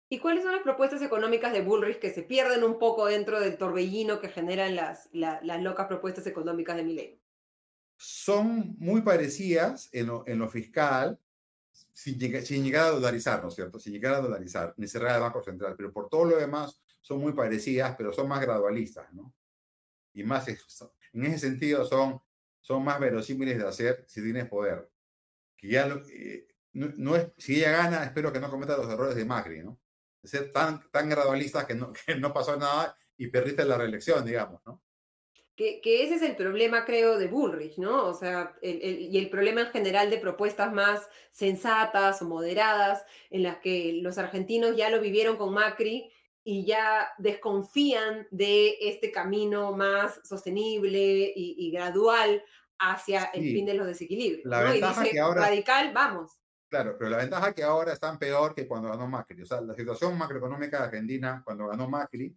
¿Y cuáles son las propuestas económicas de Bullrich que se pierden un poco dentro del torbellino que generan las, las locas propuestas económicas de Milei? Son muy parecidas en lo, en lo fiscal, sin, sin, llegar a dolarizar, ¿no es cierto? Sin llegar a dolarizar, ni cerrar el Banco Central, pero por todo lo demás son muy parecidas, pero son más gradualistas, ¿no? Y más, en ese sentido, son, son más verosímiles de hacer si tienes poder. Que ya eh, no, es, si ella gana, espero que no cometa los errores de Macri, ¿no? De ser tan, tan gradualista que no, que no pasó nada y perdiste la reelección, digamos, ¿no? Que, ese es el problema, creo, de Bullrich, ¿no? O sea, y el problema en general de propuestas más sensatas o moderadas, en las que los argentinos ya lo vivieron con Macri y ya desconfían de este camino más sostenible y, gradual hacia el fin de los desequilibrios. La ventaja que ahora, radical, vamos. Claro, pero la ventaja es que ahora están peor que cuando ganó Macri. O sea, la situación macroeconómica de Argentina cuando ganó Macri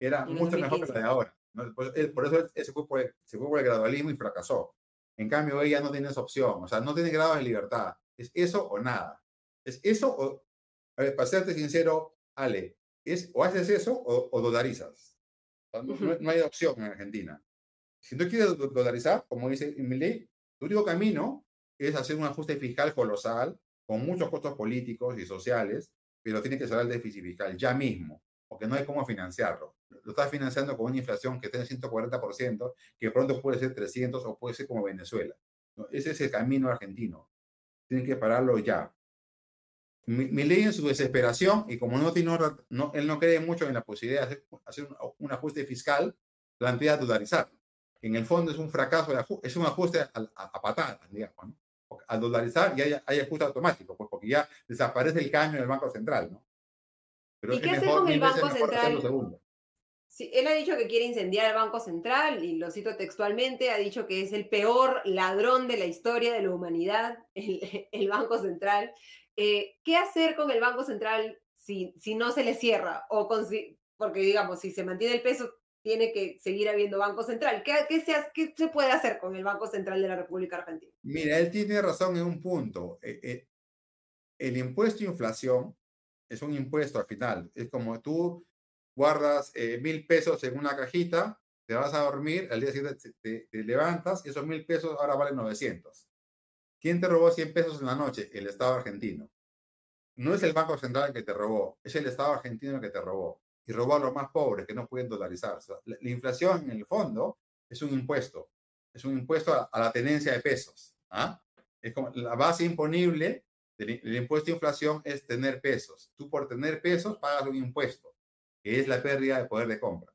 era mucho mejor que la de ahora. Por, eso se fue por, el, se fue por el gradualismo y fracasó. En cambio, ella no tiene esa opción. O sea, no tiene grado de libertad. Es eso o nada. Es eso o... A ver, para serte sincero, Ale, es o haces eso o, dolarizas. no, hay opción en Argentina. Si no quieres dolarizar, como dice ley, el único camino es hacer un ajuste fiscal colosal, con muchos costos políticos y sociales, pero tiene que ser el déficit fiscal ya mismo, porque no hay cómo financiarlo. Lo estás financiando con una inflación que está en 140%, que pronto puede ser 300 o puede ser como Venezuela. Ese es el camino argentino. Tienen que pararlo ya mi, ley en su desesperación, y como no, tiene, no, él no cree mucho en la posibilidad de hacer, un, ajuste fiscal, plantea dolarizar. En el fondo es un fracaso, es un ajuste a, a, patadas, digamos. ¿no? Al dolarizar ya hay, ajuste automático, pues porque ya desaparece el caño del Banco Central. ¿no? Pero ¿Y qué hacer con el Banco Central? Sí, él ha dicho que quiere incendiar el Banco Central, y lo cito textualmente, ha dicho que es el peor ladrón de la historia de la humanidad, el, el Banco Central. Eh, ¿qué hacer con el Banco Central si, si no se le cierra? O con, porque, digamos, si se mantiene el peso, tiene que seguir habiendo Banco Central. ¿Qué, qué, se, ¿Qué, se, puede hacer con el Banco Central de la República Argentina? Mira, él tiene razón en un punto. Eh, eh, el impuesto de inflación es un impuesto al final. Es como tú guardas mil pesos en una cajita, te vas a dormir, al día siguiente te, te levantas y esos mil pesos ahora valen 900. ¿Quién te robó 100 pesos en la noche? El Estado argentino. No es el Banco Central el que te robó, es el Estado argentino el que te robó. Y robó a los más pobres que no pueden dolarizar. la, inflación, en el fondo, es un impuesto. Es un impuesto a, la tenencia de pesos. ¿ah? Es como la base imponible del, impuesto de inflación es tener pesos. Tú por tener pesos pagas un impuesto, que es la pérdida de poder de compra.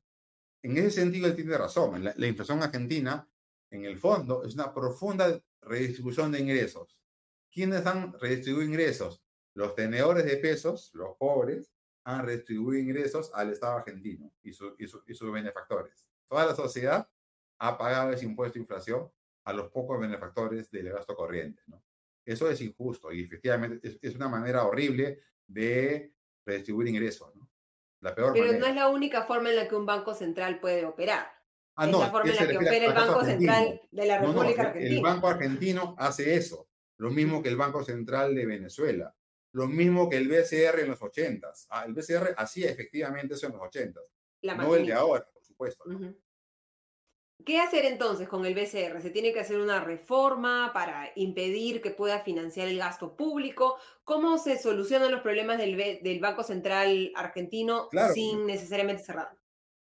En ese sentido, él tiene razón. La, la inflación argentina, en el fondo, es una profunda redistribución de ingresos. ¿Quiénes han redistribuido ingresos? Los tenedores de pesos, los pobres, han redistribuido ingresos al Estado argentino y, sus benefactores. Toda la sociedad ha pagado ese impuesto de inflación a los pocos benefactores del gasto corriente. ¿no? Eso es injusto y efectivamente es, una manera horrible de redistribuir ingresos. ¿no? La peor Pero no es la única forma en la que un banco central puede operar. Ah, es la forma en la que opera el Banco Central de la República Argentina. El Banco Argentino hace eso, lo mismo que el Banco Central de Venezuela, lo mismo que el BCR en los 80. Ah, el BCR hacía efectivamente eso en los 80, no el de ahora, por supuesto. ¿Qué hacer entonces con el BCR? ¿Se tiene que hacer una reforma para impedir que pueda financiar el gasto público? ¿Cómo se solucionan los problemas del, del Banco Central argentino sin necesariamente cerrarlo?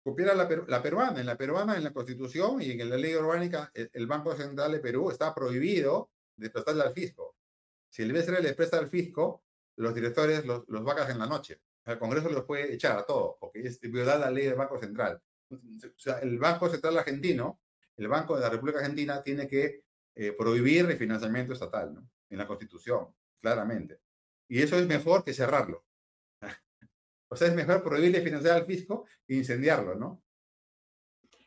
copiar la, la, peruana. En la peruana, en la constitución y en la ley orgánica, el, Banco Central de Perú está prohibido de prestarle al fisco. Si el BCR le presta al fisco, los directores los, los vacas en la noche. El Congreso los puede echar a todos, porque es violar la ley del Banco Central. O sea, el Banco Central argentino, el Banco de la República Argentina, tiene que eh, prohibir el financiamiento estatal, ¿no? En la Constitución, claramente. Y eso es mejor que cerrarlo. O sea, es mejor prohibirle financiar al fisco e incendiarlo, ¿no?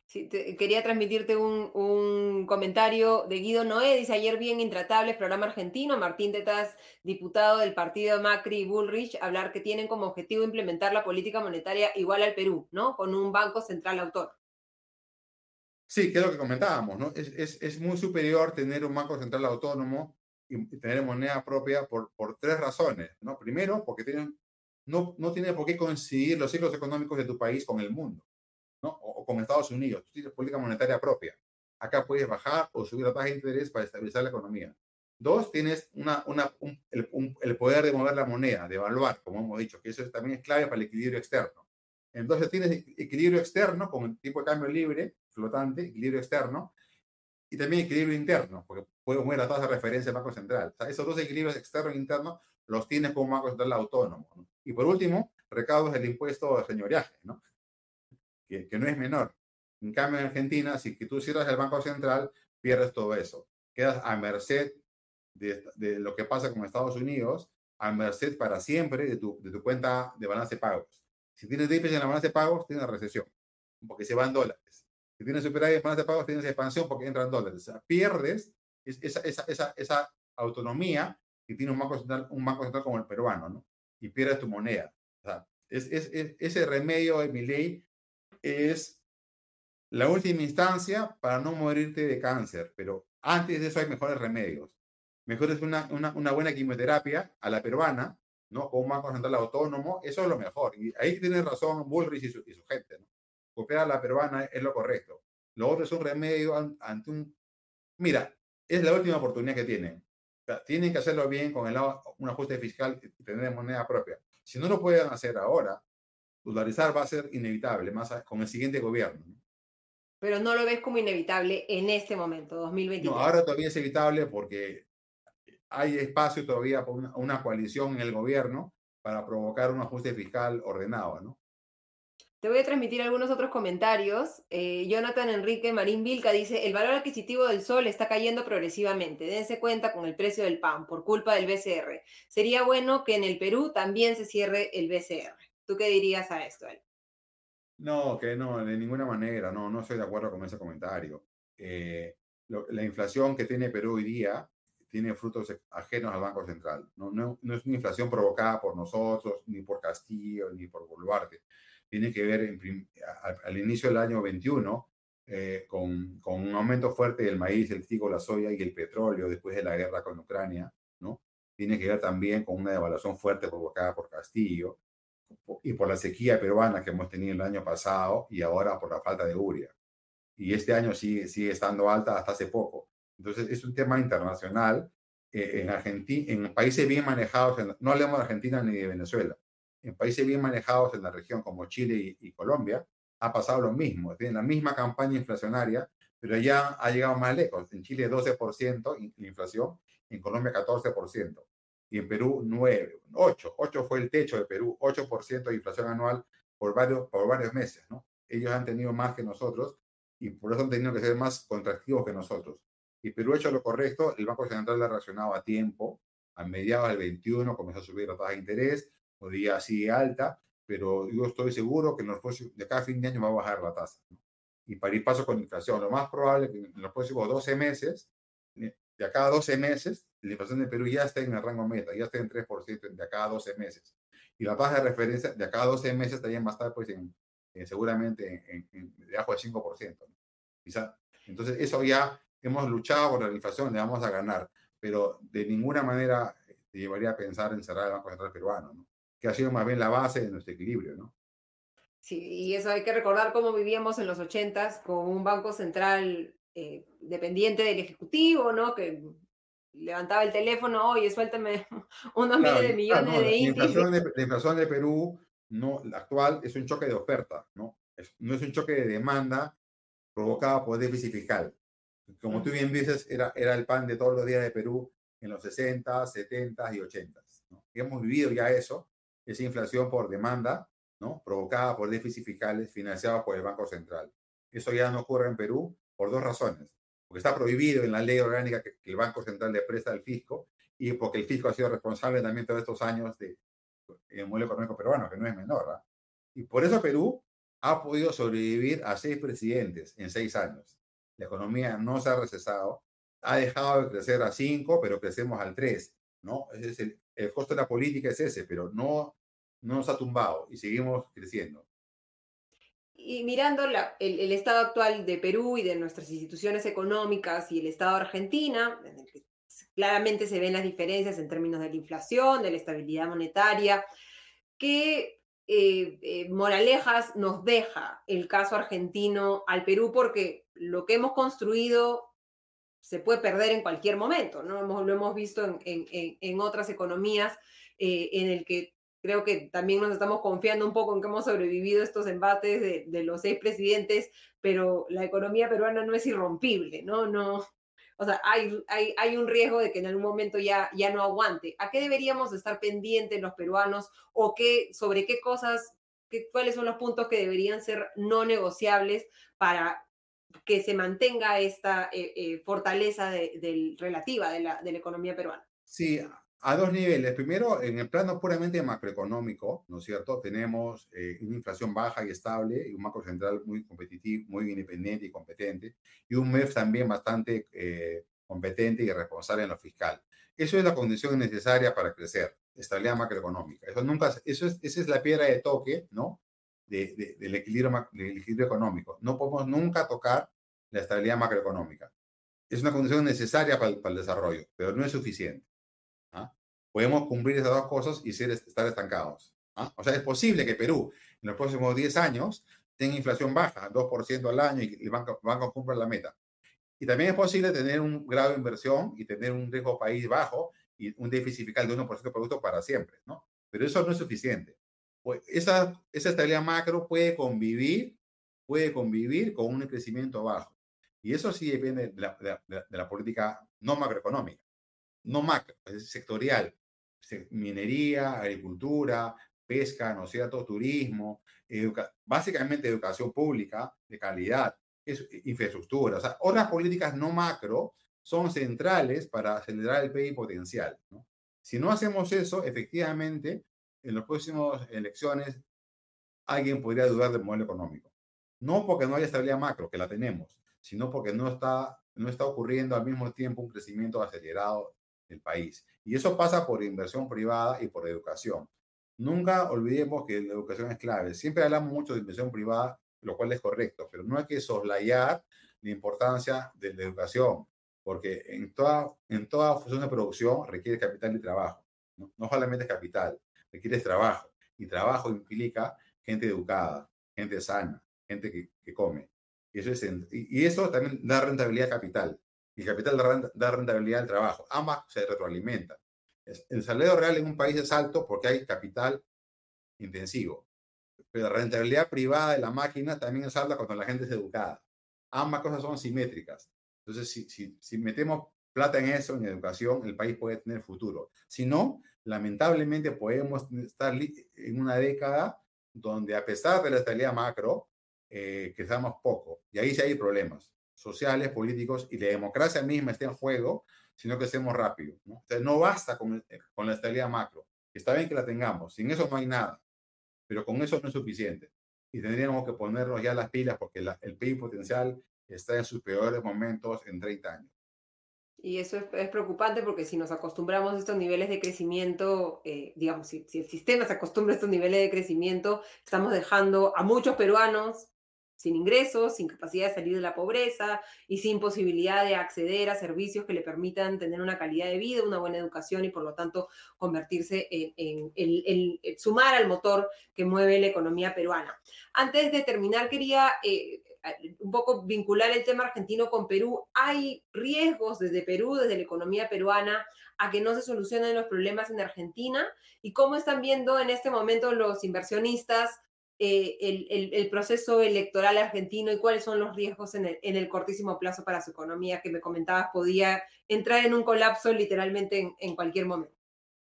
Quería transmitirte un, comentario de Guido Noé, dice ayer bien Intratables, programa argentino, Martín Tetas, diputado del partido Macri y Bullrich, hablar que tienen como objetivo implementar la política monetaria igual al Perú, ¿no? Con un banco central autor. Sí, que es lo que comentábamos, ¿no? Es, es, muy superior tener un banco central autónomo y tener moneda propia por, por tres razones, ¿no? Primero, porque no, no tiene por qué coincidir los ciclos económicos de tu país con el mundo, ¿no? O, con Estados Unidos. Tú tienes política monetaria propia. Acá puedes bajar o subir la tasa de interés para estabilizar la economía. Dos, tienes una, una, el, poder de mover la moneda, de evaluar, como hemos dicho, que eso también es clave para el equilibrio externo. Entonces tienes equilibrio externo con el tipo de cambio libre, flotante, equilibrio externo, y también equilibrio interno, porque puede mover la tasa de referencia del Banco Central. O sea, esos dos equilibrios externo e interno los tienes como Banco Central autónomo. Y por último, recaudos del impuesto de señoriaje, ¿no? Que, que, no es menor. En cambio, en Argentina, si tú cierras el Banco Central, pierdes todo eso. Quedas a merced de, de, lo que pasa con Estados Unidos, a merced para siempre de tu, de tu cuenta de balance de pagos. Si tienes déficit en la balance de pagos, tienes recesión, porque se van dólares. Si tienes superávit en balance de pagos, tienes expansión porque entran dólares. O sea, pierdes esa, esa, esa, esa autonomía que tiene un banco, central, un banco central como el peruano, ¿no? Y pierdes tu moneda. O sea, es, es, es, ese remedio de mi ley es la última instancia para no morirte de cáncer, pero antes de eso hay mejores remedios. Mejor es una, una, una buena quimioterapia a la peruana, ¿no? Con un banco central autónomo, eso es lo mejor. Y ahí tiene razón Bullrich y su, y su gente, ¿no? Copiar a la peruana es lo correcto. Lo otro es un remedio ante un... Mira, es la última oportunidad que tienen. O sea, tienen que hacerlo bien con el, un ajuste fiscal y tener moneda propia. Si no lo pueden hacer ahora, dolarizar va a ser inevitable, más con el siguiente gobierno. ¿no? Pero no lo ves como inevitable en este momento, 2023. No, ahora todavía es evitable porque hay espacio todavía para una, una, coalición en el gobierno para provocar un ajuste fiscal ordenado, ¿no? Te voy a transmitir algunos otros comentarios. Eh, Jonathan Enrique Marín Vilca dice, el valor adquisitivo del sol está cayendo progresivamente. Dense cuenta con el precio del pan por culpa del BCR. Sería bueno que en el Perú también se cierre el BCR. ¿Tú qué dirías a esto, él? No, que no, de ninguna manera. No, no estoy de acuerdo con ese comentario. Eh, lo, la inflación que tiene Perú hoy día tiene frutos ajenos al Banco Central. No, no, no es una inflación provocada por nosotros, ni por Castillo, ni por Boluarte. Tiene que ver en, al, al, inicio del año 21 eh, con, con, un aumento fuerte del maíz, el trigo, la soya y el petróleo después de la guerra con Ucrania, ¿no? Tiene que ver también con una devaluación fuerte provocada por Castillo y por la sequía peruana que hemos tenido el año pasado y ahora por la falta de uria. Y este año sigue, sigue estando alta hasta hace poco. Entonces, es un tema internacional. Eh, en Argentina, en países bien manejados, en, no hablemos de Argentina ni de Venezuela, en países bien manejados en la región como Chile y, y Colombia, ha pasado lo mismo. Tienen la misma campaña inflacionaria, pero ya ha llegado más lejos. En Chile 12% la inflación, en Colombia 14%, y en Perú 9, 8. 8 fue el techo de Perú, 8% de inflación anual por varios, por varios meses. ¿no? Ellos han tenido más que nosotros y por eso han tenido que ser más contractivos que nosotros. Y Perú ha hecho lo correcto, el Banco Central ha reaccionado a tiempo, a mediados del 21 comenzó a subir la tasa de interés, podía sigue alta, pero yo estoy seguro que en los próximos, de cada fin de año va a bajar la tasa. ¿no? Y para ir paso con inflación, lo más probable es que en los próximos 12 meses, de a cada 12 meses, la inflación de Perú ya está en el rango meta, ya está en 3% de a cada 12 meses. Y la tasa de referencia de a cada 12 meses también va a estar pues en, en seguramente en, en, debajo del 5%. ¿no? Quizá. Entonces, eso ya hemos luchado contra la inflación, le vamos a ganar, pero de ninguna manera te llevaría a pensar en cerrar el Banco Central peruano, ¿no? que ha sido más bien la base de nuestro equilibrio. ¿no? Sí, y eso hay que recordar cómo vivíamos en los 80 con un Banco Central eh, dependiente del Ejecutivo, ¿no? que levantaba el teléfono, oye, suéltame unos claro, miles de millones claro, no, de indios. La inflación de, la inflación de Perú, no, la actual, es un choque de oferta, ¿no? Es, no es un choque de demanda provocado por déficit fiscal. Como tú bien dices, era, era el pan de todos los días de Perú en los 60, 70 y 80. ¿no? Y hemos vivido ya eso, esa inflación por demanda, ¿no? provocada por déficit fiscales financiados por el Banco Central. Eso ya no ocurre en Perú por dos razones. Porque está prohibido en la ley orgánica que, que el Banco Central le presta al fisco y porque el fisco ha sido responsable también todos estos años de, modelo económico peruano, que no es menor. ¿eh? Y por eso Perú ha podido sobrevivir a seis presidentes en seis años la economía no se ha recesado, ha dejado de crecer a 5, pero crecemos al 3, ¿no? Es el, el, costo de la política es ese, pero no, no nos ha tumbado y seguimos creciendo. Y mirando el, estado actual de Perú y de nuestras instituciones económicas y el estado de Argentina, en el que claramente se ven las diferencias en términos de la inflación, de la estabilidad monetaria, ¿qué eh, eh, moralejas nos deja el caso argentino al Perú? Porque lo que hemos construido se puede perder en cualquier momento, ¿no? Lo hemos visto en otras economías eh, en el que creo que también nos estamos confiando un poco en que hemos sobrevivido estos embates de, los seis presidentes, pero la economía peruana no es irrompible, ¿no? No, o sea, hay, hay, hay, un riesgo de que en algún momento ya, ya no aguante. ¿A qué deberíamos estar pendientes los peruanos o qué, sobre qué cosas, cuáles son los puntos que deberían ser no negociables para que se mantenga esta eh, eh, fortaleza de, relativa de la, de la economía peruana? Sí, a dos niveles. Primero, en el plano puramente macroeconómico, ¿no es cierto? Tenemos eh, una inflación baja y estable y un macro central muy competitivo, muy independiente y competente, y un MEF también bastante eh, competente y responsable en lo fiscal. Eso es la condición necesaria para crecer, estabilidad macroeconómica. Eso nunca, eso es, esa es la piedra de toque, ¿no? De, del, equilibrio, del equilibrio económico. No podemos nunca tocar la estabilidad macroeconómica. Es una condición necesaria para el desarrollo, pero no es suficiente podemos cumplir esas dos cosas y ser, estar estancados. ¿ah? O sea, es posible que Perú en los próximos 10 años tenga inflación baja, 2% al año, y el banco, banco cumpla la meta. Y también es posible tener un grado de inversión y tener un riesgo país bajo y un déficit fiscal de 1% de producto para siempre, ¿no? Pero eso no es suficiente. Pues esa, esa estabilidad macro puede convivir, puede convivir con un crecimiento bajo. Y eso sí depende de la, de de la política no macroeconómica, no macro, es sectorial minería, agricultura, pesca, ¿no cierto?, turismo, básicamente educación pública de calidad, es, infraestructura. O sea, otras políticas no macro son centrales para acelerar el PIB potencial. Si no hacemos eso, efectivamente, en las próximas elecciones alguien podría dudar del modelo económico. No porque no haya estabilidad macro, que la tenemos, sino porque no está, no está ocurriendo al mismo tiempo un crecimiento acelerado del país. Y eso pasa por inversión privada y por educación. Nunca olvidemos que la educación es clave. Siempre hablamos mucho de inversión privada, lo cual es correcto, pero no hay que soslayar la importancia de la educación, porque en toda, en toda función de producción requiere capital y trabajo. No, solamente es capital, requiere trabajo. Y trabajo implica gente educada, gente sana, gente que, come. Y eso, es, y eso también da rentabilidad capital el capital da rentabilidad al trabajo. Ambas se retroalimentan. El salario real en un país es alto porque hay capital intensivo, pero la rentabilidad privada de la máquina también es alta cuando la gente es educada. Ambas cosas son simétricas. Entonces, si, si, metemos plata en eso, en educación, el país puede tener futuro. Si no, lamentablemente podemos estar en una década donde a pesar de la estabilidad macro, eh, crezamos poco. Y ahí sí hay problemas sociales, políticos y la democracia misma esté en juego, sino que seamos rápido. ¿no? no basta con, eh, con la estabilidad macro. Está bien que la tengamos, sin eso no hay nada, pero con eso no es suficiente. Y tendríamos que ponernos ya las pilas porque el PIB potencial está en sus peores momentos en 30 años. Y eso es, preocupante porque si nos acostumbramos a estos niveles de crecimiento, eh, digamos, si, si, el sistema se acostumbra a estos niveles de crecimiento, estamos dejando a muchos peruanos sin ingresos, sin capacidad de salir de la pobreza y sin posibilidad de acceder a servicios que le permitan tener una calidad de vida, una buena educación y por lo tanto convertirse en, sumar al motor que mueve la economía peruana. Antes de terminar, quería eh, un poco vincular el tema argentino con Perú. ¿Hay riesgos desde Perú, desde la economía peruana, a que no se solucionen los problemas en Argentina? ¿Y cómo están viendo en este momento los inversionistas? Eh, el, el, proceso electoral argentino y cuáles son los riesgos en el, en el, cortísimo plazo para su economía que me comentabas podía entrar en un colapso literalmente en, en, cualquier momento.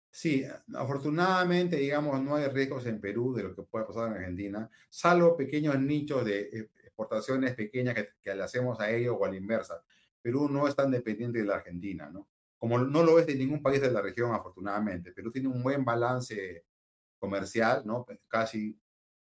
Sí, afortunadamente, digamos, no hay riesgos en Perú de lo que pueda pasar en Argentina, salvo pequeños nichos de exportaciones pequeñas que, que le hacemos a ellos o a la inversa. Perú no es tan dependiente de la Argentina, ¿no? Como no lo es de ningún país de la región, afortunadamente. Perú tiene un buen balance comercial, ¿no? Casi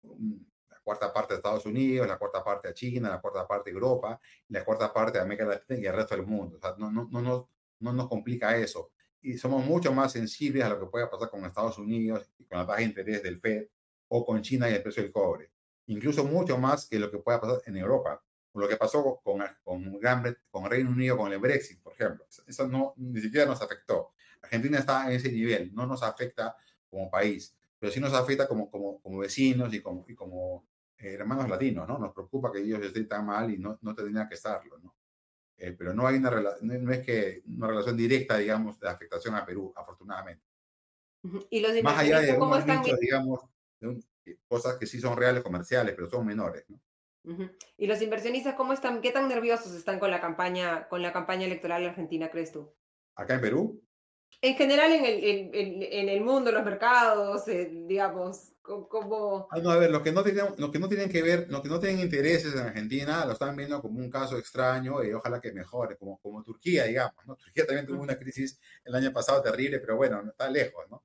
la cuarta parte de Estados Unidos, la cuarta parte a China, la cuarta parte de Europa, la cuarta parte de América Latina y el resto del mundo. O sea, no, no, no, no nos complica eso. Y somos mucho más sensibles a lo que pueda pasar con Estados Unidos y con la tasa de interés del FED o con China y el precio del cobre. Incluso mucho más que lo que pueda pasar en Europa. Lo que pasó con, con, Gran, con Reino Unido con el Brexit, por ejemplo. Eso no, ni siquiera nos afectó. Argentina está en ese nivel, no nos afecta como país pero sí nos afecta como, como, como vecinos y como, y como eh, hermanos latinos, ¿no? Nos preocupa que ellos estén tan mal y no, no tendrían que estarlo, ¿no? Eh, pero no hay una, no es que una relación directa, digamos, de afectación a Perú, afortunadamente. Y los Más allá de cómo están... nichos, digamos, de cosas que sí son reales comerciales, pero son menores, ¿no? ¿Y los inversionistas cómo están? ¿Qué tan nerviosos están con la campaña, con la campaña electoral argentina, crees tú? ¿Acá en Perú? En general en el, en, en, el mundo, los mercados, eh, digamos, como... Ah, no, a ver, los que no, tienen, los que no tienen que ver, los que no tienen intereses en Argentina, lo están viendo como un caso extraño y ojalá que mejore, como, como Turquía, digamos, ¿no? Turquía también tuvo una crisis el año pasado terrible, pero bueno, está lejos, ¿no?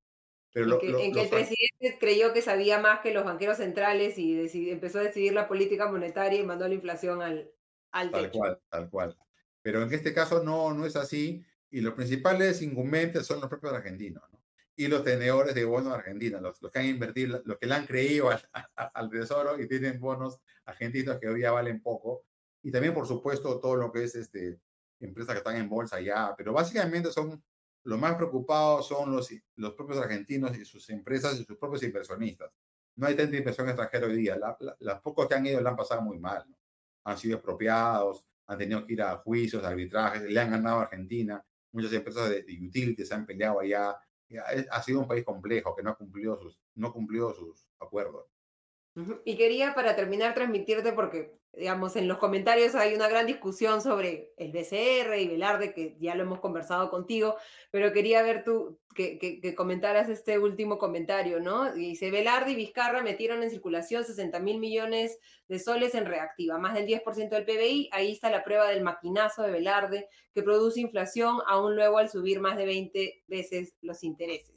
en, que, el presidente creyó que sabía más que los banqueros centrales y empezó a decidir la política monetaria y mandó la inflación al, al Tal cual, tal cual. Pero en este caso no, no es así y los principales incumbentes son los propios argentinos ¿no? y los tenedores de bonos argentinos, los, los, que han invertido, los que le han creído al, al, tesoro y tienen bonos argentinos que hoy día valen poco. Y también, por supuesto, todo lo que es este, empresas que están en bolsa ya, pero básicamente son los más preocupados son los, los propios argentinos y sus empresas y sus propios inversionistas. No hay tanta inversión extranjera hoy día. La, las pocos que han ido la han pasado muy mal. Han sido expropiados, han tenido que ir a juicios, arbitrajes, le han ganado a Argentina. Muchas empresas de, de utilities se han peleado allá. Ha sido un país complejo que no ha cumplido sus, no ha cumplido sus acuerdos. Y quería para terminar transmitirte, porque digamos, en los comentarios hay una gran discusión sobre el BCR y Velarde, que ya lo hemos conversado contigo, pero quería ver tú que, que, comentaras este último comentario, ¿no? Dice, Velarde y Vizcarra metieron en circulación 60 mil millones de soles en reactiva, más del 10% del PBI, ahí está la prueba del maquinazo de Velarde, que produce inflación aún luego al subir más de 20 veces los intereses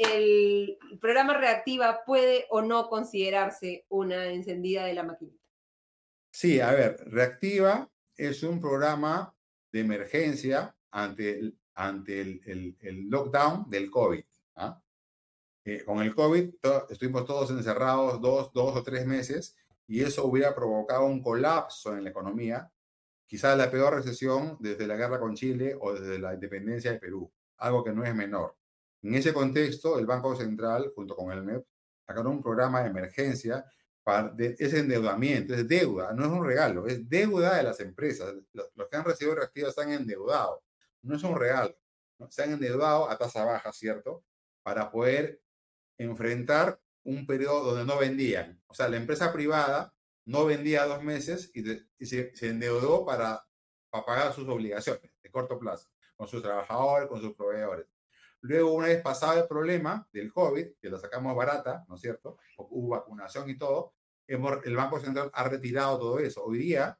el programa reactiva puede o no considerarse una encendida de la maquinita. Sí, a ver, reactiva es un programa de emergencia ante el, ante el, el, lockdown del COVID. ¿ah? Eh, con el COVID estuvimos todos encerrados dos, dos o tres meses y eso hubiera provocado un colapso en la economía, quizás la peor recesión desde la guerra con Chile o desde la independencia de Perú, algo que no es menor. En ese contexto, el Banco Central, junto con el MEP, sacaron un programa de emergencia para de, ese endeudamiento, es deuda, no es un regalo, es deuda de las empresas. Los, que han recibido reactivos están endeudados, no es un regalo. Se han endeudado a tasa baja, ¿cierto? Para poder enfrentar un periodo donde no vendían. O sea, la empresa privada no vendía dos meses y, se, se, endeudó para, para pagar sus obligaciones de corto plazo, con sus trabajadores, con sus proveedores. Luego, una vez pasado el problema del COVID, que lo sacamos barata, ¿no es cierto? Hubo vacunación y todo, el Banco Central ha retirado todo eso. Hoy día,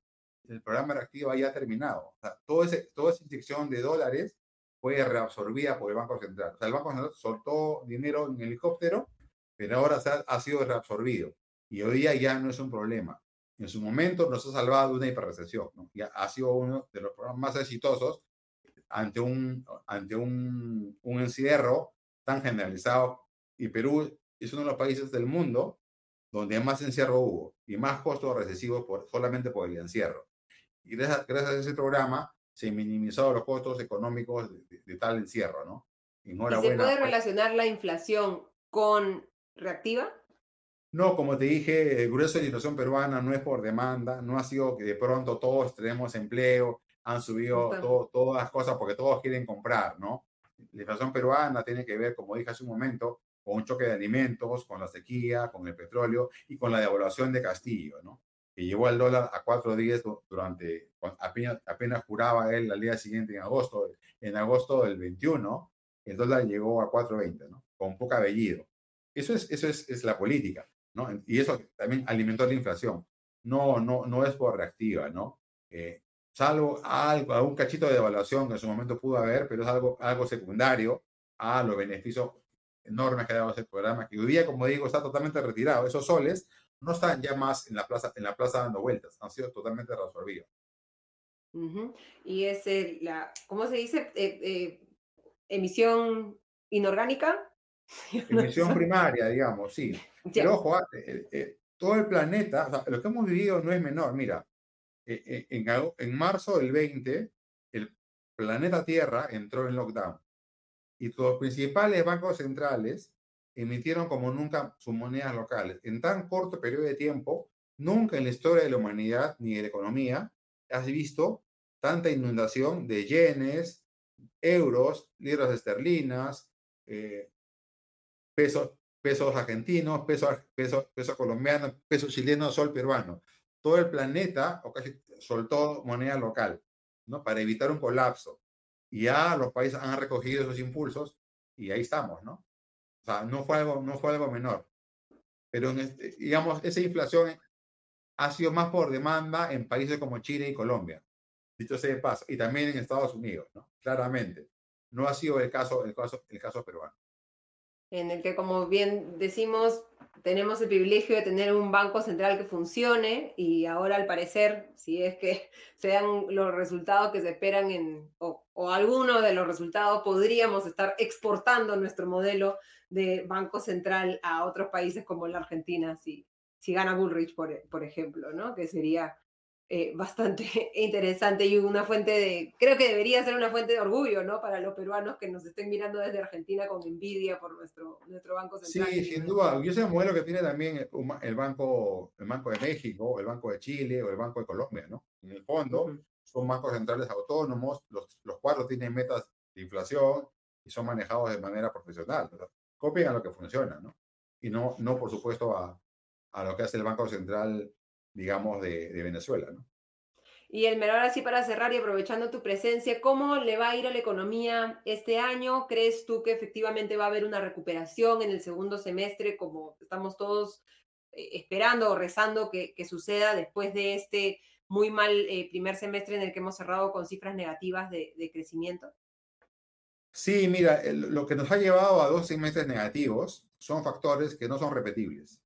el programa reactivo ya ha terminado. O sea, todo ese, toda esa inyección de dólares fue reabsorbida por el Banco Central. O sea, el Banco Central soltó dinero en helicóptero, pero ahora se ha, ha sido reabsorbido. Y hoy día ya no es un problema. En su momento nos ha salvado de una hiperrecesión. ¿no? Ya ha sido uno de los programas más exitosos ante un, ante un, un encierro tan generalizado. Y Perú es uno de los países del mundo donde más encierro hubo y más costos recesivos por, solamente por el encierro. Y gracias, gracias a ese programa se minimizaron los costos económicos de, tal encierro, ¿no? ¿Y se puede pues. relacionar la inflación con reactiva? No, como te dije, el grueso de la inflación peruana no es por demanda, no ha sido que de pronto todos tenemos empleo, han subido todas las cosas porque todos quieren comprar, ¿no? La inflación peruana tiene que ver, como dije hace un momento, con un choque de alimentos, con la sequía, con el petróleo y con la devaluación de Castillo, ¿no? Que llevó al dólar a cuatro días durante, apenas, apenas juraba él al día siguiente en agosto, en agosto del 21, el dólar llegó a 4.20, ¿no? Con poco abellido. Eso es, eso es, es la política, ¿no? Y eso también alimentó la inflación. No, no, no es por reactiva, ¿no? Eh, salvo algo, algún cachito de devaluación que en su momento pudo haber, pero es algo, algo secundario a los beneficios enormes que ha dado ese programa, que hoy día, como digo, está totalmente retirado. Esos soles no están ya más en la plaza, en la plaza dando vueltas, han sido totalmente reabsorbidos. Y es la, ¿cómo se dice? Eh, eh, emisión inorgánica. Emisión primaria, digamos, sí. Pero ojo, eh, todo el planeta, lo que hemos vivido no es menor. Mira, en, en marzo del 20, el planeta Tierra entró en lockdown y los principales bancos centrales emitieron como nunca sus monedas locales. En tan corto periodo de tiempo, nunca en la historia de la humanidad ni de la economía has visto tanta inundación de yenes, euros, libras esterlinas, eh, pesos, pesos argentinos, pesos peso, peso colombiano, peso chileno, sol peruano. Todo el planeta o casi soltó moneda local, ¿no? Para evitar un colapso. Y ya los países han recogido esos impulsos y ahí estamos, ¿no? O sea, no fue algo, no fue algo menor. Pero, este, digamos, esa inflación ha sido más por demanda en países como Chile y Colombia, dicho sea de paso, y también en Estados Unidos, ¿no? Claramente. No ha sido el caso, el caso, el caso peruano. En el que, como bien decimos, tenemos el privilegio de tener un banco central que funcione y ahora al parecer, si es que se dan los resultados que se esperan en, o, o algunos de los resultados, podríamos estar exportando nuestro modelo de banco central a otros países como la Argentina, si, si gana Bullrich, por, por ejemplo, ¿no? Que sería eh, bastante interesante y una fuente de, creo que debería ser una fuente de orgullo, ¿no? Para los peruanos que nos estén mirando desde Argentina con envidia por nuestro, nuestro Banco Central. Sí, sin duda. Yo sé un modelo que tiene también el banco, el banco de México, el Banco de Chile o el Banco de Colombia, ¿no? En el fondo, son bancos centrales autónomos, los, los cuatro tienen metas de inflación y son manejados de manera profesional. Copian a lo que funciona, ¿no? Y no, no por supuesto, a, a lo que hace el Banco Central, digamos, de, de Venezuela, ¿no? Y Elmer, ahora sí para cerrar y aprovechando tu presencia, ¿cómo le va a ir a la economía este año? ¿Crees tú que efectivamente va a haber una recuperación en el segundo semestre, como estamos todos eh, esperando o rezando que, que, suceda después de este muy mal eh, primer semestre en el que hemos cerrado con cifras negativas de, de crecimiento? Sí, mira, el, lo que nos ha llevado a dos semestres negativos son factores que no son repetibles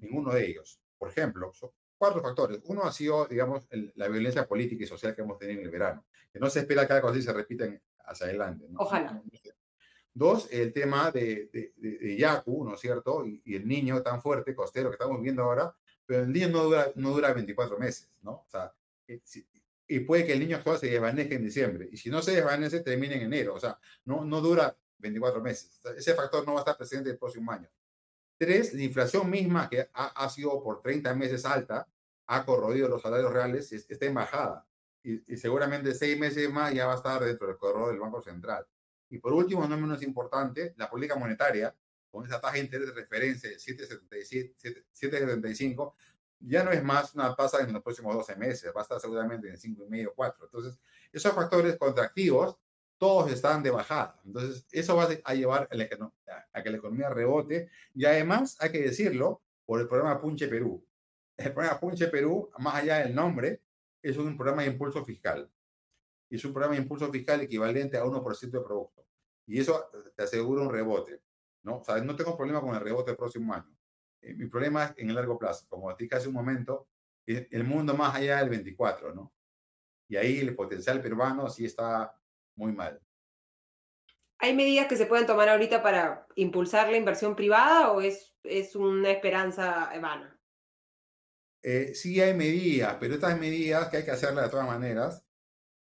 ninguno de ellos. Por ejemplo, cuatro factores. Uno ha sido, digamos, el, la violencia política y social que hemos tenido en el verano, que no se espera que algo así se repita hacia adelante. ¿no? Ojalá. Dos, el tema de, de, de, de Yaku, ¿no es cierto? Y, y, el niño tan fuerte, costero, que estamos viendo ahora, pero el niño no dura, no dura 24 meses, ¿no? O sea, y puede que el niño actual se desvanezca en diciembre, y si no se desvanece, termina en enero, o sea, no, no dura 24 meses. O sea, ese factor no va a estar presente el próximo año. Tres, la inflación misma, que ha, ha, sido por 30 meses alta, ha corroído los salarios reales, está en bajada. Y, y, seguramente seis meses más ya va a estar dentro del corredor del Banco Central. Y por último, no menos importante, la política monetaria, con esa tasa de interés de referencia de 7,75, ya no es más una tasa en los próximos 12 meses, va a estar seguramente en 5,5, 4. Entonces, esos factores contractivos todos están de bajada. Entonces, eso va a llevar a que la economía rebote y además, hay que decirlo, por el programa Punche Perú. El programa Punche Perú, más allá del nombre, es un programa de impulso fiscal. Es un programa de impulso fiscal equivalente a 1% de producto. Y eso te asegura un rebote. ¿no? O sea, no tengo problema con el rebote del próximo año. Eh, mi problema es en el largo plazo. Como dije hace un momento, el mundo más allá del 24, ¿no? Y ahí el potencial peruano sí está muy mal. ¿Hay medidas que se pueden tomar ahorita para impulsar la inversión privada o es, es una esperanza vana? Eh, sí hay medidas, pero estas medidas que hay que hacerlas de todas maneras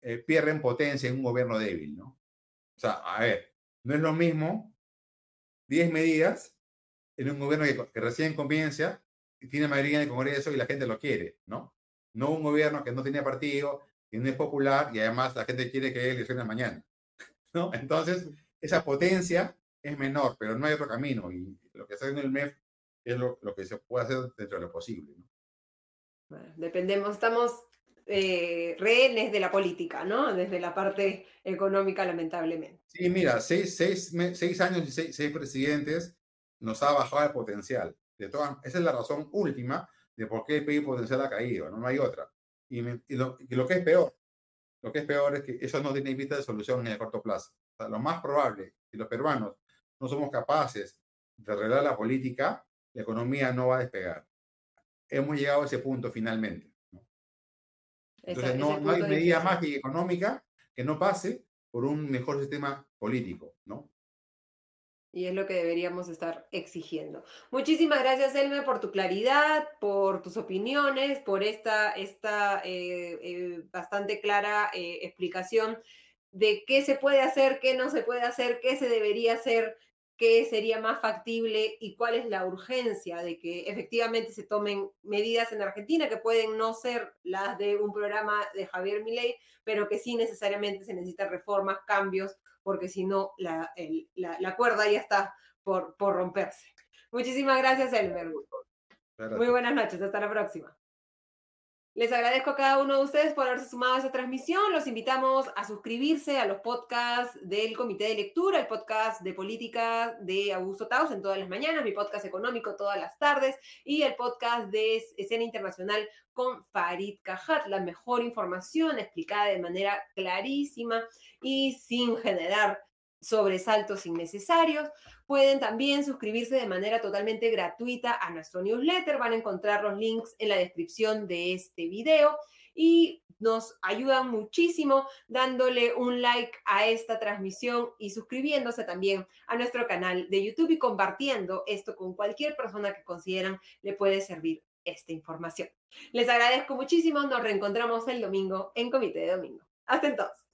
eh, pierden potencia en un gobierno débil, ¿no? O sea, a ver, no es lo mismo 10 medidas en un gobierno que, que recién comienza y tiene mayoría en el Congreso y la gente lo quiere, ¿no? No un gobierno que no tiene partido, no es popular y además la gente quiere que haya elecciones mañana. ¿no? Entonces, esa potencia es menor, pero no hay otro camino. Y lo que está haciendo el MEF es lo, lo que se puede hacer dentro de lo posible. ¿no? Bueno, dependemos, estamos eh, rehenes de la política, ¿no? Desde la parte económica, lamentablemente. Sí, mira, seis, seis, seis años y seis, seis, presidentes nos ha bajado el potencial. De todas, esa es la razón última de por qué el PIB potencial ha caído, no, no hay otra. Y, me, y, lo, y, lo, que es peor, lo que es peor es que eso no tiene vista de solución en el corto plazo. O sea, lo más probable, si los peruanos no somos capaces de arreglar la política, la economía no va a despegar. Hemos llegado a ese punto finalmente. ¿no? Entonces, esa, no, no, hay medida más económica que no pase por un mejor sistema político, ¿no? Y es lo que deberíamos estar exigiendo. Muchísimas gracias, Elme, por tu claridad, por tus opiniones, por esta, esta eh, eh, bastante clara eh, explicación de qué se puede hacer, qué no se puede hacer, qué se debería hacer, qué sería más factible y cuál es la urgencia de que efectivamente se tomen medidas en Argentina que pueden no ser las de un programa de Javier Milei, pero que sí necesariamente se necesitan reformas, cambios porque si no, la, el, la, la, cuerda ya está por, por romperse. Muchísimas gracias, Elmer. Muy buenas noches, hasta la próxima. Les agradezco a cada uno de ustedes por haberse sumado a esta transmisión. Los invitamos a suscribirse a los podcasts del Comité de Lectura, el podcast de política de Augusto Taus en todas las mañanas, mi podcast económico todas las tardes y el podcast de Escena Internacional con Farid Cajat, la mejor información explicada de manera clarísima y sin generar sobresaltos innecesarios. Pueden también suscribirse de manera totalmente gratuita a nuestro newsletter. Van a encontrar los links en la descripción de este video y nos ayudan muchísimo dándole un like a esta transmisión y suscribiéndose también a nuestro canal de YouTube y compartiendo esto con cualquier persona que consideran le puede servir esta información. Les agradezco muchísimo. Nos reencontramos el domingo en Comité de Domingo. Hasta entonces.